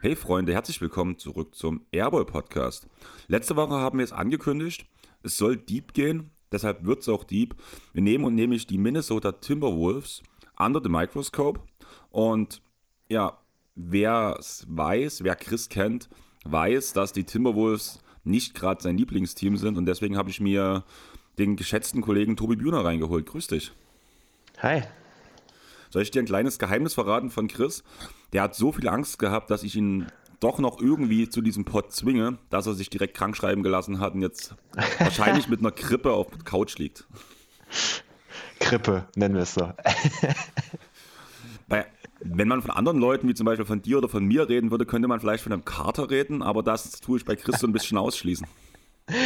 Hey Freunde, herzlich willkommen zurück zum Airball Podcast. Letzte Woche haben wir es angekündigt, es soll deep gehen, deshalb wird es auch deep. Wir nehmen und nämlich die Minnesota Timberwolves under the microscope und ja, wer es weiß, wer Chris kennt, weiß, dass die Timberwolves nicht gerade sein Lieblingsteam sind und deswegen habe ich mir den geschätzten Kollegen Tobi Bühner reingeholt. Grüß dich. Hi. Soll ich dir ein kleines Geheimnis verraten von Chris? Der hat so viel Angst gehabt, dass ich ihn doch noch irgendwie zu diesem Pod zwinge, dass er sich direkt krank schreiben gelassen hat und jetzt wahrscheinlich mit einer Krippe auf der Couch liegt. Krippe, nennen wir es so. Bei, wenn man von anderen Leuten, wie zum Beispiel von dir oder von mir reden würde, könnte man vielleicht von einem Kater reden, aber das tue ich bei Chris so ein bisschen ausschließen.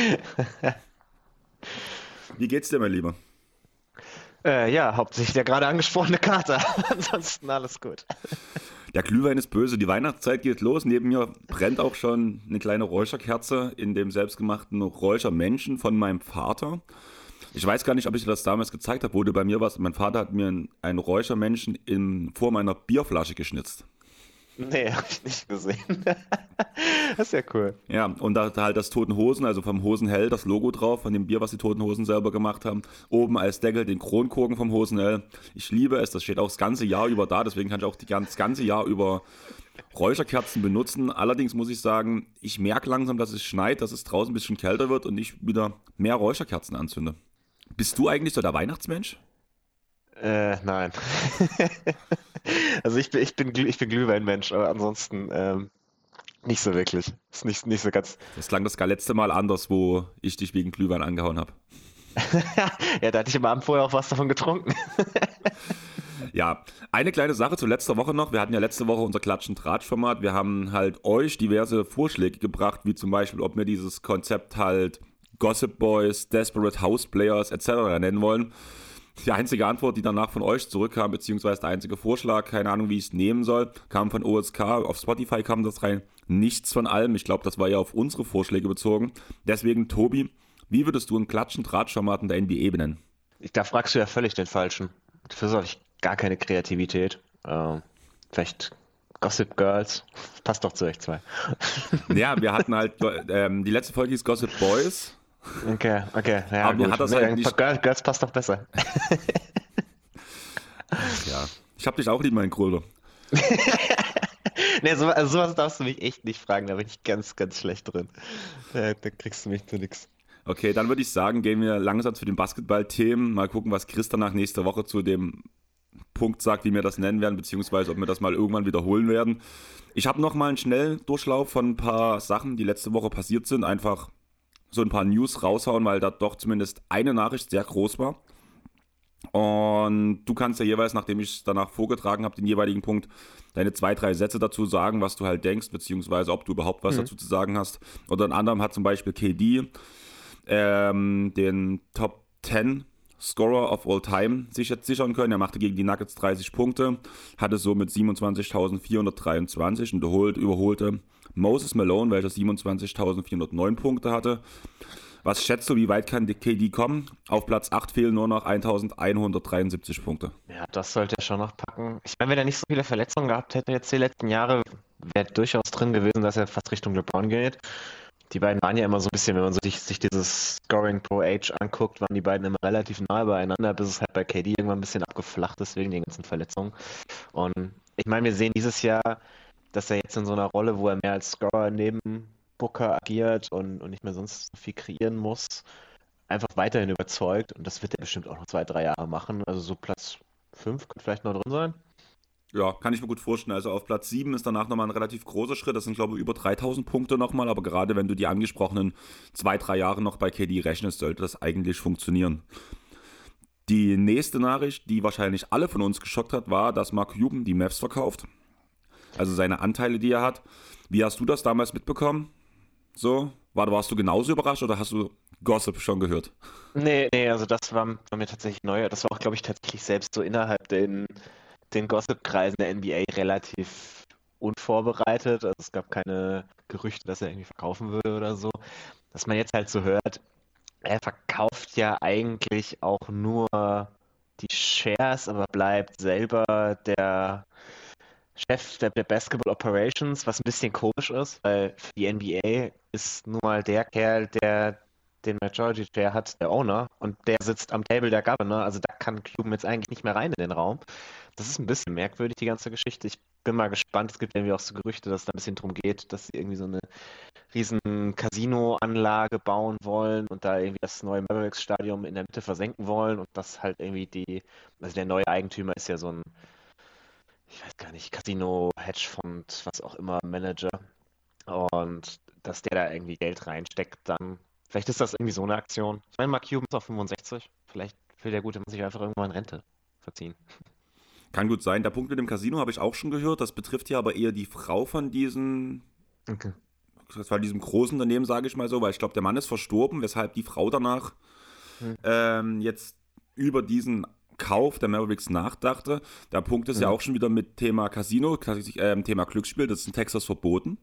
Wie geht's dir, mein Lieber? Äh, ja, hauptsächlich der gerade angesprochene Kater. Ansonsten alles gut. Der Glühwein ist böse. Die Weihnachtszeit geht los. Neben mir brennt auch schon eine kleine Räucherkerze in dem selbstgemachten Räuchermenschen von meinem Vater. Ich weiß gar nicht, ob ich dir das damals gezeigt habe, wo du bei mir warst. Mein Vater hat mir einen Räuchermenschen in Form einer Bierflasche geschnitzt. Nee, habe ich nicht gesehen. das ist ja cool. Ja, und da halt das Toten Hosen, also vom Hosenhell, das Logo drauf, von dem Bier, was die Toten Hosen selber gemacht haben. Oben als Deckel den Kronkorken vom Hosenhell. Ich liebe es, das steht auch das ganze Jahr über da, deswegen kann ich auch die, das ganze Jahr über Räucherkerzen benutzen. Allerdings muss ich sagen, ich merke langsam, dass es schneit, dass es draußen ein bisschen kälter wird und ich wieder mehr Räucherkerzen anzünde. Bist du eigentlich so der Weihnachtsmensch? Äh, nein. also ich bin, ich bin, ich bin Glühweinmensch, aber ansonsten ähm, nicht so wirklich. Ist nicht, nicht so ganz. Das klang das gar letzte Mal anders, wo ich dich wegen Glühwein angehauen habe. ja, da hatte ich am Abend vorher auch was davon getrunken. ja, eine kleine Sache zu letzter Woche noch. Wir hatten ja letzte Woche unser Klatschen-Tratsch-Format. Wir haben halt euch diverse Vorschläge gebracht, wie zum Beispiel, ob wir dieses Konzept halt Gossip Boys, Desperate House Players etc. nennen wollen. Die einzige Antwort, die danach von euch zurückkam, beziehungsweise der einzige Vorschlag, keine Ahnung, wie ich es nehmen soll, kam von OSK. Auf Spotify kam das rein. Nichts von allem. Ich glaube, das war ja auf unsere Vorschläge bezogen. Deswegen, Tobi, wie würdest du ein Klatschen-Drahtscharmaten in der NBA benennen? Da fragst du ja völlig den Falschen. Dafür habe ich gar keine Kreativität. Äh, vielleicht Gossip Girls. Passt doch zu euch zwei. Ja, wir hatten halt, ähm, die letzte Folge hieß Gossip Boys. Okay, okay. Ja, Aber gut. hat das nee, halt nicht... Girls passt doch besser. ja. Ich hab dich auch lieb, mein Kröller. nee, so, also sowas darfst du mich echt nicht fragen, da bin ich ganz, ganz schlecht drin. Da, da kriegst du mich zu nichts. Okay, dann würde ich sagen, gehen wir langsam zu den Basketball-Themen. Mal gucken, was Chris danach nächste Woche zu dem Punkt sagt, wie wir das nennen werden, beziehungsweise ob wir das mal irgendwann wiederholen werden. Ich habe noch mal einen Schnelldurchlauf von ein paar Sachen, die letzte Woche passiert sind. Einfach so ein paar News raushauen, weil da doch zumindest eine Nachricht sehr groß war. Und du kannst ja jeweils, nachdem ich es danach vorgetragen habe, den jeweiligen Punkt, deine zwei, drei Sätze dazu sagen, was du halt denkst, beziehungsweise ob du überhaupt was mhm. dazu zu sagen hast. Ein anderem hat zum Beispiel KD ähm, den Top 10 Scorer of all time sich jetzt sichern können. Er machte gegen die Nuggets 30 Punkte, hatte somit 27.423 und überholt, überholte Moses Malone, welcher 27.409 Punkte hatte. Was schätzt du, wie weit kann die KD kommen? Auf Platz 8 fehlen nur noch 1173 Punkte. Ja, das sollte er schon noch packen. Ich meine, wenn er nicht so viele Verletzungen gehabt hätte jetzt die letzten Jahre, wäre durchaus drin gewesen, dass er fast Richtung LeBron geht. Die beiden waren ja immer so ein bisschen, wenn man sich, sich dieses Scoring pro Age anguckt, waren die beiden immer relativ nahe beieinander, bis es halt bei KD irgendwann ein bisschen abgeflacht ist wegen den ganzen Verletzungen. Und ich meine, wir sehen dieses Jahr, dass er jetzt in so einer Rolle, wo er mehr als Scorer neben Booker agiert und, und nicht mehr sonst so viel kreieren muss, einfach weiterhin überzeugt. Und das wird er bestimmt auch noch zwei, drei Jahre machen. Also so Platz 5 könnte vielleicht noch drin sein. Ja, kann ich mir gut vorstellen. Also auf Platz 7 ist danach nochmal ein relativ großer Schritt. Das sind, glaube ich, über 3000 Punkte nochmal. Aber gerade wenn du die angesprochenen zwei, drei Jahre noch bei KD rechnest, sollte das eigentlich funktionieren. Die nächste Nachricht, die wahrscheinlich alle von uns geschockt hat, war, dass Mark Cuban die Maps verkauft also seine Anteile, die er hat. Wie hast du das damals mitbekommen? So, war, warst du genauso überrascht oder hast du Gossip schon gehört? Nee, nee, also das war, war mir tatsächlich neu. Das war auch, glaube ich, tatsächlich selbst so innerhalb den, den Gossip-Kreisen der NBA relativ unvorbereitet. Also es gab keine Gerüchte, dass er irgendwie verkaufen würde oder so. Dass man jetzt halt so hört, er verkauft ja eigentlich auch nur die Shares, aber bleibt selber der Chef der, Basketball Operations, was ein bisschen komisch ist, weil für die NBA ist nun mal der Kerl, der den Majority Chair hat, der Owner, und der sitzt am Table der Governor, also da kann Cuban jetzt eigentlich nicht mehr rein in den Raum. Das ist ein bisschen merkwürdig, die ganze Geschichte. Ich bin mal gespannt. Es gibt irgendwie auch so Gerüchte, dass es da ein bisschen drum geht, dass sie irgendwie so eine riesen Casino-Anlage bauen wollen und da irgendwie das neue Mavericks-Stadion in der Mitte versenken wollen und das halt irgendwie die, also der neue Eigentümer ist ja so ein ich weiß gar nicht, Casino, Hedgefonds, was auch immer, Manager. Und dass der da irgendwie Geld reinsteckt, dann. Vielleicht ist das irgendwie so eine Aktion. Ich meine, Mark Cuban ist auf 65. Vielleicht will der gute Mann sich einfach irgendwann Rente verziehen. Kann gut sein. Der Punkt mit dem Casino habe ich auch schon gehört. Das betrifft ja aber eher die Frau von diesem. Okay. Das war diesem großen Unternehmen, sage ich mal so, weil ich glaube, der Mann ist verstorben, weshalb die Frau danach hm. ähm, jetzt über diesen Kauf der Mavericks nachdachte. Der Punkt ist mhm. ja auch schon wieder mit Thema Casino, äh, Thema Glücksspiel, das ist in Texas verboten.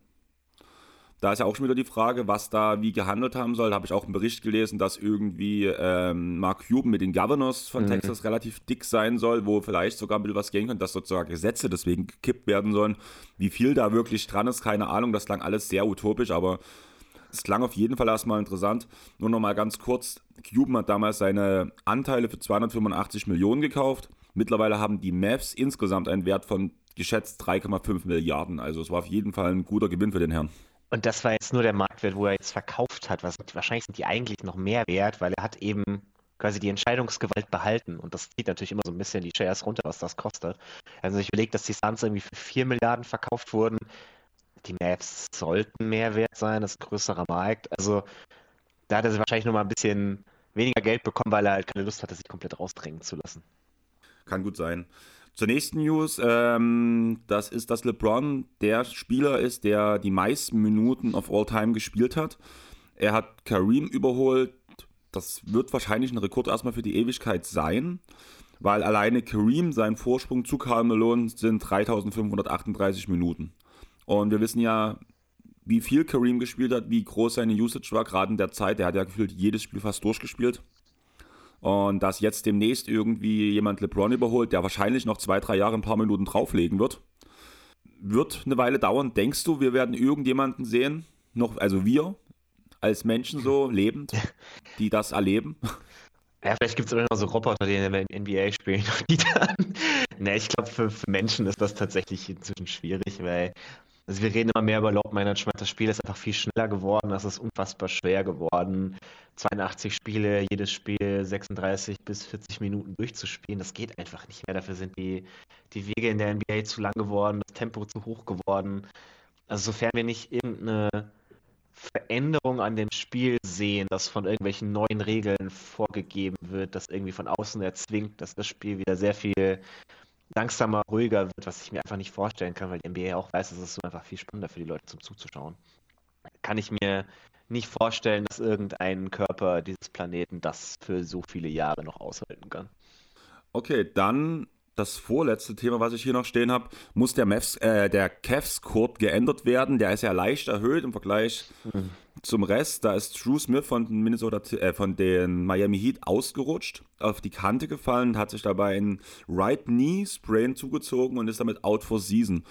Da ist ja auch schon wieder die Frage, was da wie gehandelt haben soll. Da habe ich auch einen Bericht gelesen, dass irgendwie ähm, Mark Cuban mit den Governors von mhm. Texas relativ dick sein soll, wo vielleicht sogar ein bisschen was gehen könnte, dass sozusagen Gesetze deswegen gekippt werden sollen. Wie viel da wirklich dran ist, keine Ahnung. Das klang alles sehr utopisch, aber es klang auf jeden Fall erstmal interessant. Nur noch mal ganz kurz: Cuban hat damals seine Anteile für 285 Millionen gekauft. Mittlerweile haben die Mavs insgesamt einen Wert von geschätzt 3,5 Milliarden. Also es war auf jeden Fall ein guter Gewinn für den Herrn. Und das war jetzt nur der Marktwert, wo er jetzt verkauft hat. Was, wahrscheinlich sind die eigentlich noch mehr wert, weil er hat eben quasi die Entscheidungsgewalt behalten. Und das zieht natürlich immer so ein bisschen die Shares runter, was das kostet. Also ich überlege, dass die Suns irgendwie für 4 Milliarden verkauft wurden die Mavs sollten mehr wert sein, das ist ein größerer Markt. Also da hat er wahrscheinlich noch mal ein bisschen weniger Geld bekommen, weil er halt keine Lust hatte, sich komplett rausdrängen zu lassen. Kann gut sein. Zur nächsten News, ähm, das ist, dass LeBron der Spieler ist, der die meisten Minuten of All Time gespielt hat. Er hat Kareem überholt. Das wird wahrscheinlich ein Rekord erstmal für die Ewigkeit sein, weil alleine Kareem, sein Vorsprung zu Karl Malone sind 3538 Minuten. Und wir wissen ja, wie viel Kareem gespielt hat, wie groß seine Usage war, gerade in der Zeit. Der hat ja gefühlt jedes Spiel fast durchgespielt. Und dass jetzt demnächst irgendwie jemand LeBron überholt, der wahrscheinlich noch zwei, drei Jahre ein paar Minuten drauflegen wird, wird eine Weile dauern. Denkst du, wir werden irgendjemanden sehen, noch, also wir als Menschen so lebend, die das erleben? Ja, vielleicht gibt es immer noch so Roboter, die in der NBA spielen. Die dann, ne, ich glaube, für, für Menschen ist das tatsächlich inzwischen schwierig, weil also wir reden immer mehr über Load Management. Das Spiel ist einfach viel schneller geworden. Das ist unfassbar schwer geworden. 82 Spiele, jedes Spiel 36 bis 40 Minuten durchzuspielen. Das geht einfach nicht mehr. Dafür sind die, die Wege in der NBA zu lang geworden, das Tempo zu hoch geworden. Also sofern wir nicht irgendeine Veränderung an dem Spiel sehen, das von irgendwelchen neuen Regeln vorgegeben wird, das irgendwie von außen erzwingt, dass das Spiel wieder sehr viel langsamer, ruhiger wird, was ich mir einfach nicht vorstellen kann, weil die NBA auch weiß, es ist so einfach viel spannender für die Leute zum Zuzuschauen. Kann ich mir nicht vorstellen, dass irgendein Körper dieses Planeten das für so viele Jahre noch aushalten kann. Okay, dann das vorletzte Thema, was ich hier noch stehen habe, muss der, Mavs, äh, der Cavs-Code geändert werden. Der ist ja leicht erhöht im Vergleich mhm. zum Rest. Da ist Drew Smith von, Minnesota, äh, von den Miami Heat ausgerutscht, auf die Kante gefallen, hat sich dabei ein Right Knee Sprain zugezogen und ist damit out for season.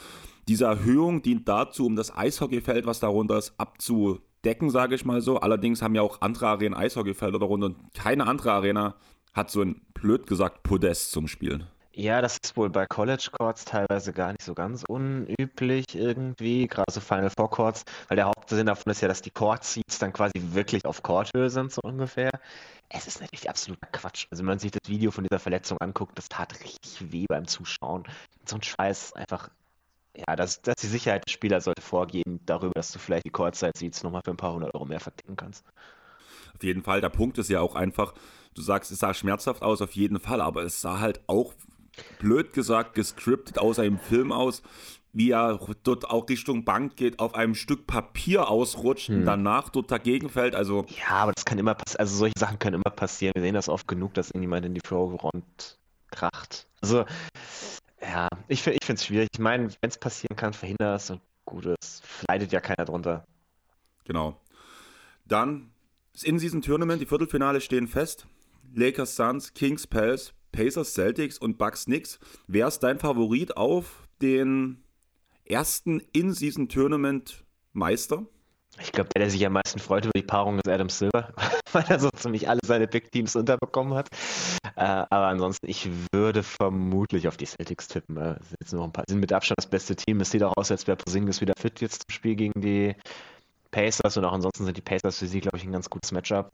Diese Erhöhung dient dazu, um das Eishockeyfeld, was darunter ist, abzudecken, sage ich mal so. Allerdings haben ja auch andere Arenen Eishockeyfelder darunter und keine andere Arena hat so ein, blöd gesagt, Podest zum Spielen. Ja, das ist wohl bei College Courts teilweise gar nicht so ganz unüblich irgendwie, gerade so Final Four Courts, weil der Hauptsinn davon ist ja, dass die Court Seats dann quasi wirklich auf Courthöhe sind, so ungefähr. Es ist natürlich absoluter Quatsch. Also, wenn man sich das Video von dieser Verletzung anguckt, das tat richtig weh beim Zuschauen. So ein Scheiß einfach, ja, dass, dass die Sicherheit des Spielers sollte vorgehen darüber, dass du vielleicht die Courtside Seats nochmal für ein paar hundert Euro mehr verdienen kannst. Auf jeden Fall. Der Punkt ist ja auch einfach, du sagst, es sah schmerzhaft aus, auf jeden Fall, aber es sah halt auch blöd gesagt, gescriptet aus einem Film aus, wie er dort auch Richtung Bank geht, auf einem Stück Papier ausrutscht hm. und danach dort dagegen fällt. Also ja, aber das kann immer passieren. Also solche Sachen können immer passieren. Wir sehen das oft genug, dass irgendjemand in die Front kracht. Also Ja, ich, ich finde es schwierig. Ich meine, wenn es passieren kann, verhindere es und gut, es leidet ja keiner drunter. Genau. Dann das In-Season-Tournament, die Viertelfinale stehen fest. Lakers Suns, Kings Pels, Pacers Celtics und Bucks Knicks. Wer ist dein Favorit auf den ersten In-Season-Tournament-Meister? Ich glaube, der, der sich am meisten freut über die Paarung, ist Adam Silver, weil er so ziemlich alle seine Big Teams unterbekommen hat. Äh, aber ansonsten, ich würde vermutlich auf die Celtics tippen. Äh, sind, noch ein paar, sind mit Abstand das beste Team. Es sieht auch aus, als wäre Porzingis wieder fit jetzt zum Spiel gegen die Pacers und auch ansonsten sind die Pacers für sie, glaube ich, ein ganz gutes Matchup.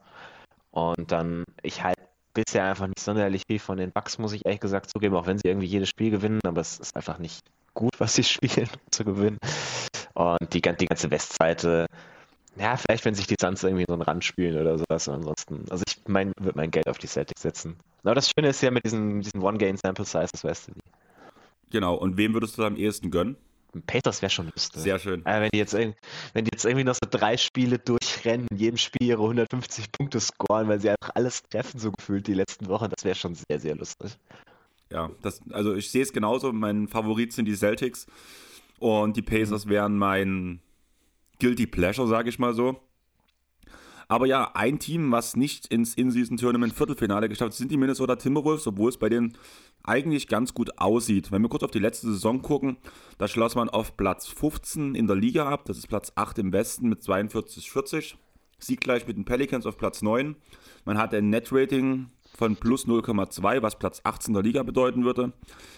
Und dann, ich halte bisher einfach nicht sonderlich viel von den Bucks, muss ich ehrlich gesagt zugeben, auch wenn sie irgendwie jedes Spiel gewinnen, aber es ist einfach nicht gut, was sie spielen, um zu gewinnen. Und die, die ganze Westseite, ja, vielleicht, wenn sich die Suns irgendwie so einen Rand spielen oder sowas. Ansonsten, also ich mein, würde mein Geld auf die Celtics setzen. Aber das Schöne ist ja mit diesen, diesen One-Game-Sample-Size, das weißt du. Genau, und wem würdest du am ehesten gönnen? Pacers wäre schon lustig. Sehr schön. Aber wenn die, jetzt, wenn die jetzt irgendwie noch so drei Spiele durchrennen, in jedem Spiel ihre 150 Punkte scoren, weil sie einfach alles treffen, so gefühlt die letzten Wochen, das wäre schon sehr, sehr lustig. Ja, das, also ich sehe es genauso. Mein Favorit sind die Celtics und die Pacers mhm. wären mein Guilty Pleasure, sage ich mal so. Aber ja, ein Team, was nicht ins In-Season-Tournament Viertelfinale geschafft hat, sind die Minnesota Timberwolves, obwohl es bei denen eigentlich ganz gut aussieht. Wenn wir kurz auf die letzte Saison gucken, da schloss man auf Platz 15 in der Liga ab. Das ist Platz 8 im Westen mit 42,40. Sieg gleich mit den Pelicans auf Platz 9. Man hat ein Net-Rating von plus 0,2, was Platz 18 der Liga bedeuten würde.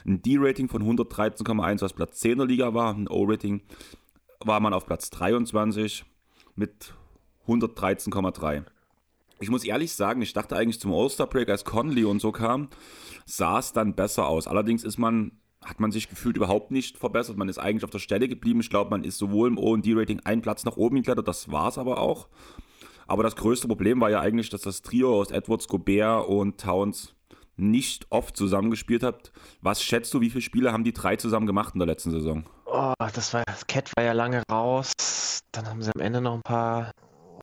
Ein D-Rating von 113,1, was Platz 10 der Liga war. Ein O-Rating war man auf Platz 23 mit 113,3. Ich muss ehrlich sagen, ich dachte eigentlich zum All-Star-Break, als Conley und so kam, sah es dann besser aus. Allerdings ist man, hat man sich gefühlt überhaupt nicht verbessert. Man ist eigentlich auf der Stelle geblieben. Ich glaube, man ist sowohl im O&D-Rating einen Platz nach oben geklettert, das war es aber auch. Aber das größte Problem war ja eigentlich, dass das Trio aus Edwards, Gobert und Towns nicht oft zusammengespielt hat. Was schätzt du, wie viele Spiele haben die drei zusammen gemacht in der letzten Saison? Oh, das war, das Cat war ja lange raus. Dann haben sie am Ende noch ein paar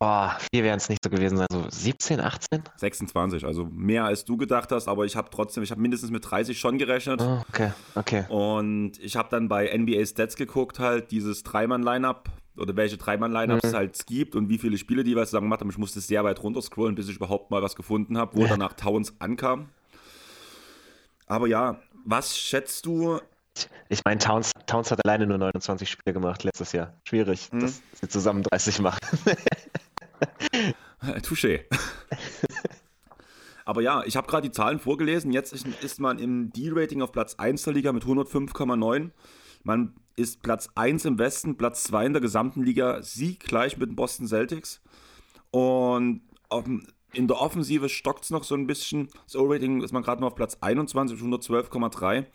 Boah, vier werden es nicht so gewesen sein. So 17, 18? 26, also mehr als du gedacht hast, aber ich habe trotzdem, ich habe mindestens mit 30 schon gerechnet. Oh, okay, okay. Und ich habe dann bei NBA Stats geguckt, halt dieses Dreimann-Line-Up oder welche Dreimann-Lineups mhm. es halt gibt und wie viele Spiele die was zusammen gemacht haben. Ich musste sehr weit runter scrollen, bis ich überhaupt mal was gefunden habe, wo ja. danach Towns ankam. Aber ja, was schätzt du, ich meine, Towns, Towns hat alleine nur 29 Spiele gemacht letztes Jahr. Schwierig, mhm. dass sie zusammen 30 machen. Touché. Aber ja, ich habe gerade die Zahlen vorgelesen. Jetzt ist man im D-Rating auf Platz 1 der Liga mit 105,9. Man ist Platz 1 im Westen, Platz 2 in der gesamten Liga, Sieg gleich mit den Boston Celtics. Und in der Offensive stockt es noch so ein bisschen. Das O-Rating ist man gerade noch auf Platz 21 mit 112,3.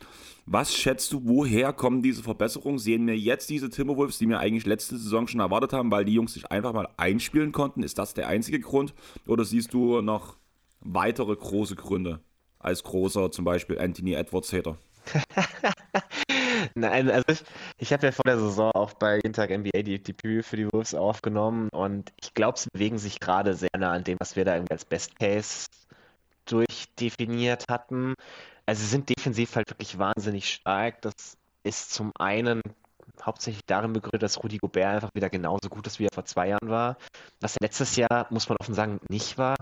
Was schätzt du, woher kommen diese Verbesserungen? Sehen wir jetzt diese Timberwolves, die wir eigentlich letzte Saison schon erwartet haben, weil die Jungs sich einfach mal einspielen konnten? Ist das der einzige Grund? Oder siehst du noch weitere große Gründe als großer zum Beispiel Anthony Edwards-Hater? Nein, also ich, ich habe ja vor der Saison auch bei Jeden Tag NBA die, die Preview für die Wolves aufgenommen und ich glaube, sie bewegen sich gerade sehr nah an dem, was wir da irgendwie als Best Case durchdefiniert hatten. Also sie sind defensiv halt wirklich wahnsinnig stark. Das ist zum einen hauptsächlich darin begründet, dass Rudi Gobert einfach wieder genauso gut ist, wie er vor zwei Jahren war. Was er letztes Jahr, muss man offen sagen, nicht war.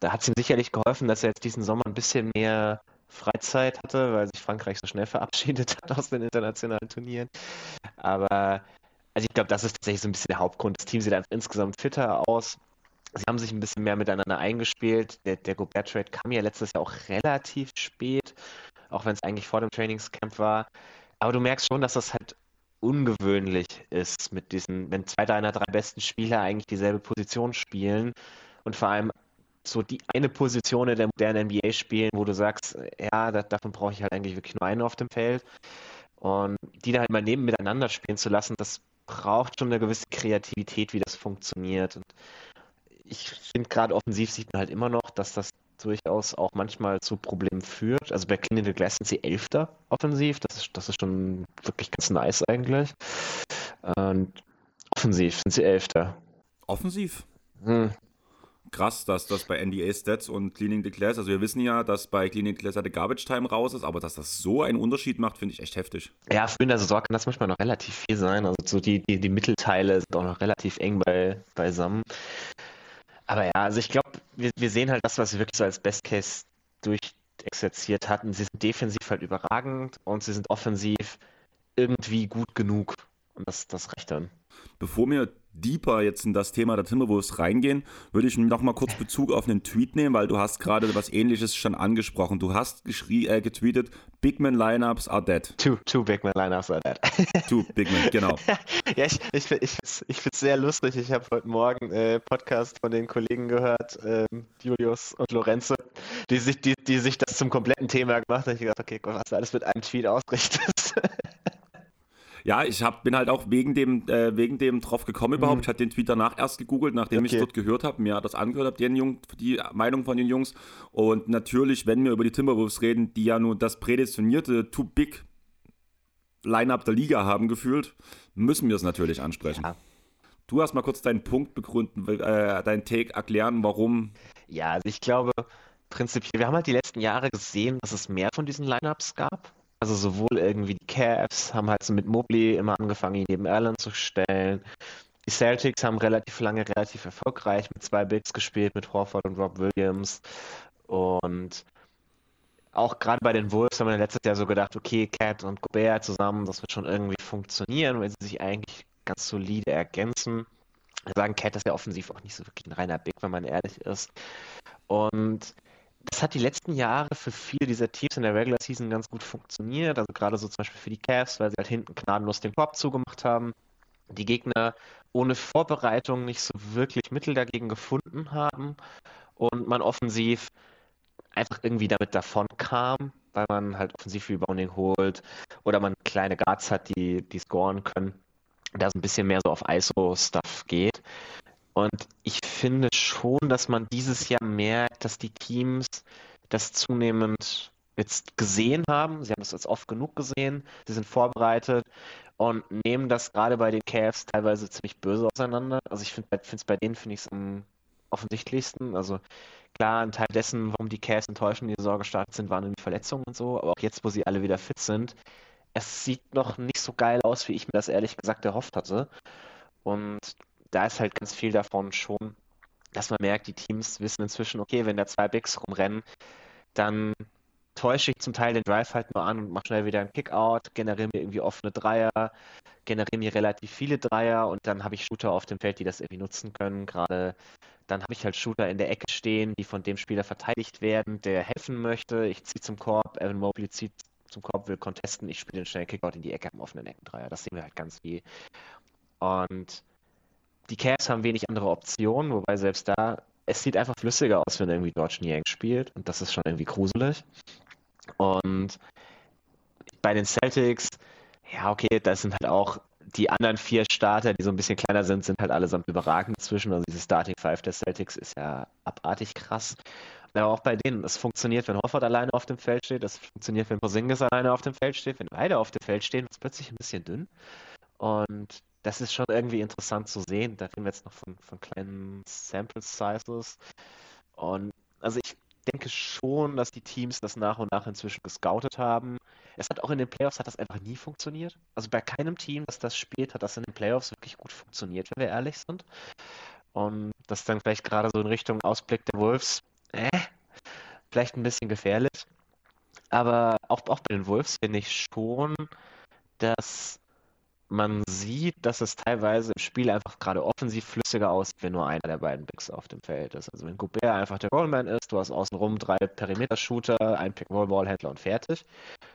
Da hat es ihm sicherlich geholfen, dass er jetzt diesen Sommer ein bisschen mehr Freizeit hatte, weil sich Frankreich so schnell verabschiedet hat aus den internationalen Turnieren. Aber also ich glaube, das ist tatsächlich so ein bisschen der Hauptgrund. Das Team sieht einfach insgesamt fitter aus. Sie haben sich ein bisschen mehr miteinander eingespielt. Der, der Gobert-Trade kam ja letztes Jahr auch relativ spät, auch wenn es eigentlich vor dem Trainingscamp war. Aber du merkst schon, dass das halt ungewöhnlich ist mit diesen, wenn zwei deiner drei besten Spieler eigentlich dieselbe Position spielen und vor allem so die eine Position in der modernen NBA spielen, wo du sagst, ja, das, davon brauche ich halt eigentlich wirklich nur eine auf dem Feld. Und die da halt mal neben miteinander spielen zu lassen, das braucht schon eine gewisse Kreativität, wie das funktioniert. Und ich finde gerade offensiv sieht man halt immer noch, dass das durchaus auch manchmal zu Problemen führt. Also bei Clinical Glass sind sie Elfter offensiv. Das ist, das ist schon wirklich ganz nice eigentlich. Und offensiv sind sie Elfter. Offensiv? Hm. Krass, dass das bei NDA Stats und Cleaning the Class, also wir wissen ja, dass bei Cleaning the Class der Garbage Time raus ist, aber dass das so einen Unterschied macht, finde ich echt heftig. Ja, früher in der Saison kann das manchmal noch relativ viel sein. Also so die, die, die Mittelteile sind auch noch relativ eng bei, beisammen. Aber ja, also ich glaube, wir, wir sehen halt das, was wir wirklich so als Best Case durchexerziert hatten. Sie sind defensiv halt überragend und sie sind offensiv irgendwie gut genug. Und das, das reicht dann. Bevor wir deeper jetzt in das Thema der Timberwolves reingehen, würde ich noch mal kurz Bezug auf einen Tweet nehmen, weil du hast gerade was ähnliches schon angesprochen. Du hast äh, getweetet, Big Man Lineups are dead. Two, two Big Man Lineups are dead. two Big Man, genau. ja, ich, ich, ich, ich finde es sehr lustig. Ich habe heute Morgen äh, Podcast von den Kollegen gehört, ähm, Julius und Lorenzo, die sich, die, die sich das zum kompletten Thema gemacht haben. Ich gedacht, okay, Gott, was du alles mit einem Tweet ausrichtest. Ja, ich hab, bin halt auch wegen dem, äh, wegen dem drauf gekommen überhaupt. Mhm. Ich hatte den Tweet danach erst gegoogelt, nachdem okay. ich es dort gehört habe, mir das angehört habe, die Meinung von den Jungs. Und natürlich, wenn wir über die Timberwolves reden, die ja nur das prädestinierte Too Big Line-Up der Liga haben gefühlt, müssen wir es natürlich ansprechen. Ja. Du hast mal kurz deinen Punkt begründen, äh, deinen Take erklären, warum. Ja, also ich glaube, prinzipiell, wir haben halt die letzten Jahre gesehen, dass es mehr von diesen Lineups gab. Also sowohl irgendwie die Cavs haben halt so mit Mobley immer angefangen, ihn neben Allen zu stellen. Die Celtics haben relativ lange relativ erfolgreich mit zwei Bigs gespielt, mit Horford und Rob Williams. Und auch gerade bei den Wolves haben wir letztes Jahr so gedacht, okay, Cat und Gobert zusammen, das wird schon irgendwie funktionieren, weil sie sich eigentlich ganz solide ergänzen. Wir sagen, Cat ist ja offensiv auch nicht so wirklich ein reiner Big, wenn man ehrlich ist. Und das hat die letzten Jahre für viele dieser Teams in der Regular Season ganz gut funktioniert. Also gerade so zum Beispiel für die Cavs, weil sie halt hinten gnadenlos den Korb zugemacht haben. Die Gegner ohne Vorbereitung nicht so wirklich Mittel dagegen gefunden haben und man offensiv einfach irgendwie damit davon kam, weil man halt offensiv Rebounding holt oder man kleine Guards hat, die, die scoren können, da es ein bisschen mehr so auf ISO-Stuff geht. Und ich finde schon, dass man dieses Jahr merkt, dass die Teams das zunehmend jetzt gesehen haben. Sie haben das jetzt oft genug gesehen. Sie sind vorbereitet und nehmen das gerade bei den Cavs teilweise ziemlich böse auseinander. Also ich finde es bei denen finde ich es am offensichtlichsten. Also klar, ein Teil dessen, warum die Cavs enttäuschend in die Saison gestartet sind, waren die Verletzungen und so. Aber auch jetzt, wo sie alle wieder fit sind, es sieht noch nicht so geil aus, wie ich mir das ehrlich gesagt erhofft hatte. Und da ist halt ganz viel davon schon, dass man merkt, die Teams wissen inzwischen, okay, wenn da zwei Bigs rumrennen, dann täusche ich zum Teil den Drive halt nur an und mache schnell wieder einen Kickout, generiere mir irgendwie offene Dreier, generiere mir relativ viele Dreier und dann habe ich Shooter auf dem Feld, die das irgendwie nutzen können. Gerade dann habe ich halt Shooter in der Ecke stehen, die von dem Spieler verteidigt werden, der helfen möchte. Ich ziehe zum Korb, Evan Mobley zieht zum Korb, will contesten, ich spiele den schnellen Kickout in die Ecke am offenen Eckendreier. Das sehen wir halt ganz viel. Und die Cavs haben wenig andere Optionen, wobei selbst da, es sieht einfach flüssiger aus, wenn irgendwie George Niang spielt und das ist schon irgendwie gruselig. Und bei den Celtics, ja, okay, das sind halt auch die anderen vier Starter, die so ein bisschen kleiner sind, sind halt allesamt überragend inzwischen. Also diese Starting Five der Celtics ist ja abartig krass. Aber auch bei denen, es funktioniert, wenn Hofford alleine auf dem Feld steht, es funktioniert, wenn Porzingis alleine auf dem Feld steht, wenn beide auf dem Feld stehen, wird es plötzlich ein bisschen dünn. Und das ist schon irgendwie interessant zu sehen. Da reden wir jetzt noch von, von kleinen Sample Sizes. Und also ich denke schon, dass die Teams das nach und nach inzwischen gescoutet haben. Es hat auch in den Playoffs hat das einfach nie funktioniert. Also bei keinem Team, das das spielt, hat das in den Playoffs wirklich gut funktioniert, wenn wir ehrlich sind. Und das dann vielleicht gerade so in Richtung Ausblick der Wolves, äh, vielleicht ein bisschen gefährlich. Aber auch, auch bei den Wolves finde ich schon, dass man sieht, dass es teilweise im Spiel einfach gerade offensiv flüssiger aussieht, wenn nur einer der beiden Bigs auf dem Feld ist. Also wenn Gobert einfach der Rollman ist, du hast außenrum drei Perimeter-Shooter, ein Pick-Roll-Ball-Händler und fertig.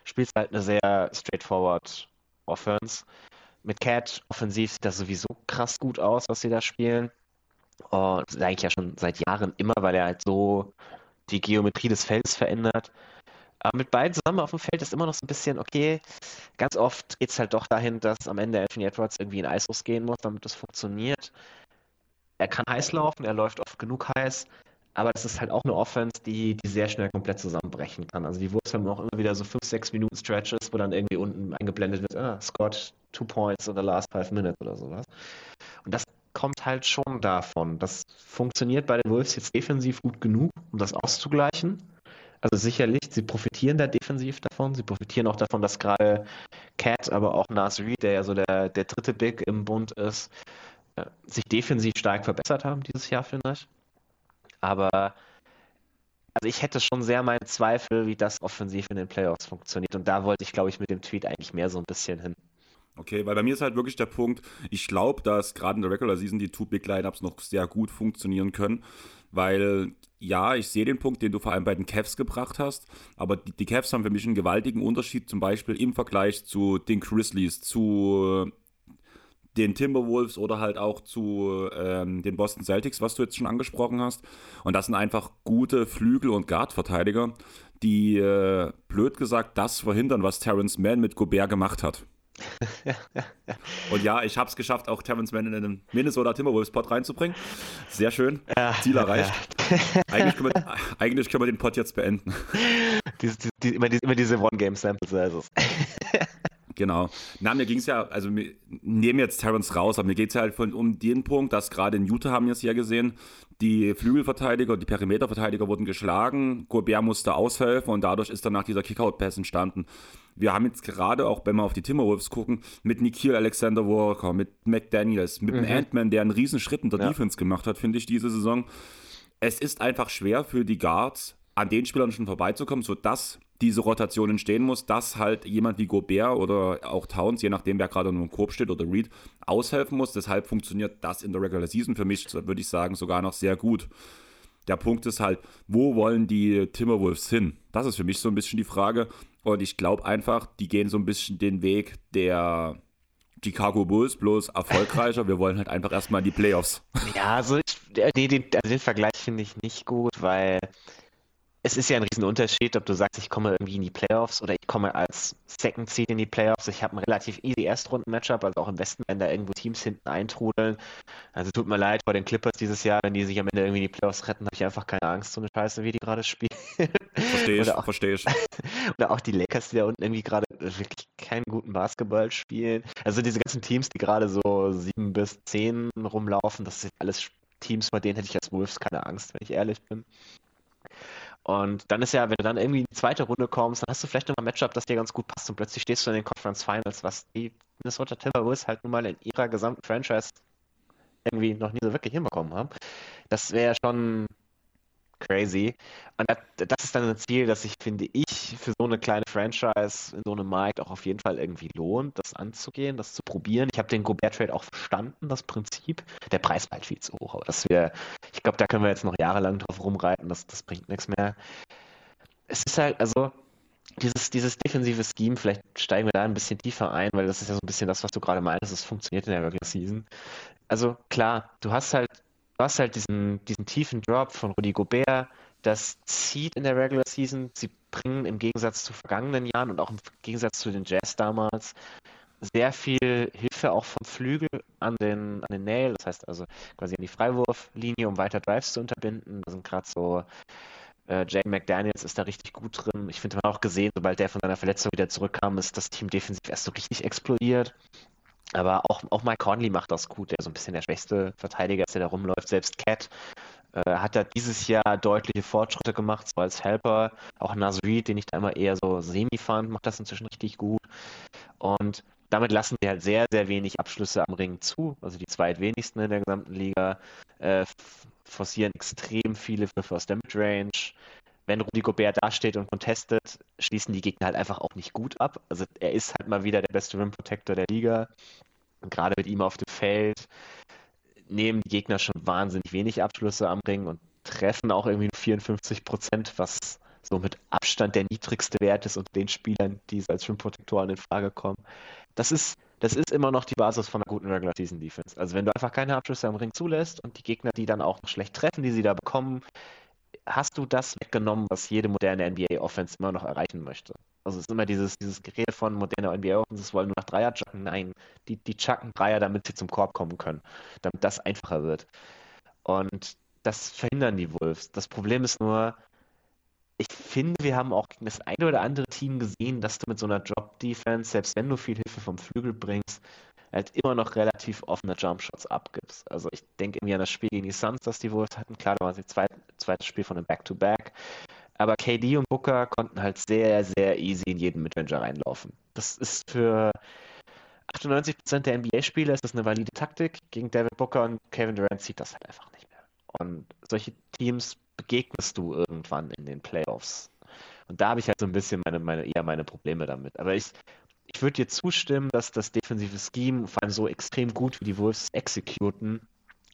Spielst halt eine sehr straightforward Offense. Mit Cat offensiv sieht das sowieso krass gut aus, was sie da spielen. Und das eigentlich ja schon seit Jahren immer, weil er halt so die Geometrie des Feldes verändert. Aber mit beiden zusammen auf dem Feld ist immer noch so ein bisschen, okay, ganz oft geht es halt doch dahin, dass am Ende Anthony Edwards irgendwie in Eislos gehen muss, damit das funktioniert. Er kann heiß laufen, er läuft oft genug heiß, aber das ist halt auch eine Offense, die, die sehr schnell komplett zusammenbrechen kann. Also die Wurst haben auch immer wieder so 5, 6 Minuten Stretches, wo dann irgendwie unten eingeblendet wird, ah, Scott, two points in the last five minutes oder sowas. Und das kommt halt schon davon. Das funktioniert bei den Wolves jetzt defensiv gut genug, um das auszugleichen. Also sicherlich, sie profitieren da defensiv davon. Sie profitieren auch davon, dass gerade Cat, aber auch Nas Reed, der ja so der, der dritte Big im Bund ist, äh, sich defensiv stark verbessert haben dieses Jahr, finde ich. Aber also ich hätte schon sehr meinen Zweifel, wie das offensiv in den Playoffs funktioniert. Und da wollte ich, glaube ich, mit dem Tweet eigentlich mehr so ein bisschen hin. Okay, weil bei mir ist halt wirklich der Punkt, ich glaube, dass gerade in der Regular Season die Two Big Lineups noch sehr gut funktionieren können, weil ja, ich sehe den Punkt, den du vor allem bei den Cavs gebracht hast, aber die, die Cavs haben für mich einen gewaltigen Unterschied, zum Beispiel im Vergleich zu den Grizzlies, zu den Timberwolves oder halt auch zu ähm, den Boston Celtics, was du jetzt schon angesprochen hast. Und das sind einfach gute Flügel- und Guard-Verteidiger, die, äh, blöd gesagt, das verhindern, was Terrence Mann mit Gobert gemacht hat. Und ja, ich habe es geschafft, auch Terrence Mann in den Minnesota Timberwolves Pod reinzubringen. Sehr schön. Ja, Ziel erreicht. Ja. eigentlich, können wir, eigentlich, können wir, den Pod jetzt beenden. Diese, die, immer, diese, immer diese One-Game-Samples. Also. Genau. Na, mir ging es ja, also wir nehmen jetzt Terrence raus, aber mir geht es ja halt von, um den Punkt, dass gerade in Utah haben wir es ja gesehen, die Flügelverteidiger, die Perimeterverteidiger wurden geschlagen, Gobert musste aushelfen und dadurch ist danach dieser Kickout-Pass entstanden. Wir haben jetzt gerade auch, wenn wir auf die Timberwolves gucken, mit Nikhil Alexander Walker, mit McDaniels, mit mhm. dem Ant-Man, der einen riesen Schritt in der ja. Defense gemacht hat, finde ich, diese Saison. Es ist einfach schwer für die Guards, an den Spielern schon vorbeizukommen, sodass diese Rotation entstehen muss, dass halt jemand wie Gobert oder auch Towns, je nachdem wer gerade nur im Korb steht oder Reed, aushelfen muss. Deshalb funktioniert das in der Regular Season für mich, würde ich sagen, sogar noch sehr gut. Der Punkt ist halt, wo wollen die Timberwolves hin? Das ist für mich so ein bisschen die Frage. Und ich glaube einfach, die gehen so ein bisschen den Weg der Chicago Bulls, bloß erfolgreicher. Wir wollen halt einfach erstmal in die Playoffs. Ja, also, ich, den, den, also den Vergleich finde ich nicht gut, weil es ist ja ein Riesenunterschied, ob du sagst, ich komme irgendwie in die Playoffs oder ich komme als Second Seed in die Playoffs. Ich habe ein relativ easy Erstrunden-Matchup, also auch im Westen, wenn da irgendwo Teams hinten eintrudeln. Also tut mir leid vor den Clippers dieses Jahr, wenn die sich am Ende irgendwie in die Playoffs retten, habe ich einfach keine Angst, so eine Scheiße, wie die gerade spielen. Verstehe ich, auch, verstehe ich. Oder auch die Lakers, die da unten irgendwie gerade wirklich keinen guten Basketball spielen. Also diese ganzen Teams, die gerade so sieben bis zehn rumlaufen, das sind alles Teams, bei denen hätte ich als Wolves keine Angst, wenn ich ehrlich bin. Und dann ist ja, wenn du dann irgendwie in die zweite Runde kommst, dann hast du vielleicht noch ein Matchup, das dir ganz gut passt und plötzlich stehst du in den Conference Finals, was die Minnesota Timberwolves halt nun mal in ihrer gesamten Franchise irgendwie noch nie so wirklich hinbekommen haben. Das wäre schon crazy. Und das, ist dann ein Ziel, das sich, finde ich, für so eine kleine Franchise in so einem Markt auch auf jeden Fall irgendwie lohnt, das anzugehen, das zu probieren. Ich habe den Gobert-Trade auch verstanden, das Prinzip. Der Preis war viel zu hoch, aber das wäre, ich glaube, da können wir jetzt noch jahrelang drauf rumreiten, das, das bringt nichts mehr. Es ist halt, also, dieses, dieses defensive Scheme, vielleicht steigen wir da ein bisschen tiefer ein, weil das ist ja so ein bisschen das, was du gerade meinst, es funktioniert in der Regular Season. Also klar, du hast halt du hast halt diesen, diesen tiefen Drop von Rudy Gobert, das zieht in der Regular Season. Sie bringen im Gegensatz zu vergangenen Jahren und auch im Gegensatz zu den Jazz damals sehr viel Hilfe auch vom Flügel an den, an den Nail, das heißt also quasi an die Freiwurflinie, um weiter Drives zu unterbinden. Da sind gerade so äh, Jay McDaniels ist da richtig gut drin. Ich finde, man auch gesehen, sobald der von seiner Verletzung wieder zurückkam, ist das Team defensiv erst so richtig explodiert. Aber auch, auch Mike Conley macht das gut, der so ein bisschen der schwächste Verteidiger ist, der da rumläuft. Selbst Cat äh, hat da dieses Jahr deutliche Fortschritte gemacht, so als Helper. Auch Nasrid, den ich da immer eher so semi fand, macht das inzwischen richtig gut. Und damit lassen sie halt sehr, sehr wenig Abschlüsse am Ring zu. Also die zweitwenigsten in der gesamten Liga äh, forcieren extrem viele Würfe aus der Midrange wenn Rudi Gobert dasteht und contestet, schließen die Gegner halt einfach auch nicht gut ab. Also er ist halt mal wieder der beste Rim Protector der Liga. Und gerade mit ihm auf dem Feld nehmen die Gegner schon wahnsinnig wenig Abschlüsse am Ring und treffen auch irgendwie nur 54 Prozent, was so mit Abstand der niedrigste Wert ist unter den Spielern, die als Rim Protectoren in Frage kommen. Das ist, das ist immer noch die Basis von einer guten Regular Season Defense. Also wenn du einfach keine Abschlüsse am Ring zulässt und die Gegner, die dann auch schlecht treffen, die sie da bekommen, hast du das weggenommen, was jede moderne NBA-Offense immer noch erreichen möchte. Also es ist immer dieses, dieses Gerede von moderner NBA-Offense, wollen nur nach Dreier chucken. Nein, die, die chucken Dreier, damit sie zum Korb kommen können, damit das einfacher wird. Und das verhindern die Wolves. Das Problem ist nur, ich finde, wir haben auch gegen das eine oder andere Team gesehen, dass du mit so einer Drop-Defense, selbst wenn du viel Hilfe vom Flügel bringst, halt immer noch relativ offene Jumpshots abgibst. Also ich denke irgendwie an das Spiel gegen die Suns, das die Wolves hatten. Klar, da war das zweit, zweites Spiel von einem Back-to-Back. Aber KD und Booker konnten halt sehr, sehr easy in jeden Midranger reinlaufen. Das ist für 98% der NBA-Spieler ist das eine valide Taktik. Gegen David Booker und Kevin Durant zieht das halt einfach nicht mehr. Und solche Teams begegnest du irgendwann in den Playoffs. Und da habe ich halt so ein bisschen meine, meine, eher meine Probleme damit. Aber ich, ich würde dir zustimmen, dass das defensive Scheme, vor allem so extrem gut wie die Wolves exekuten,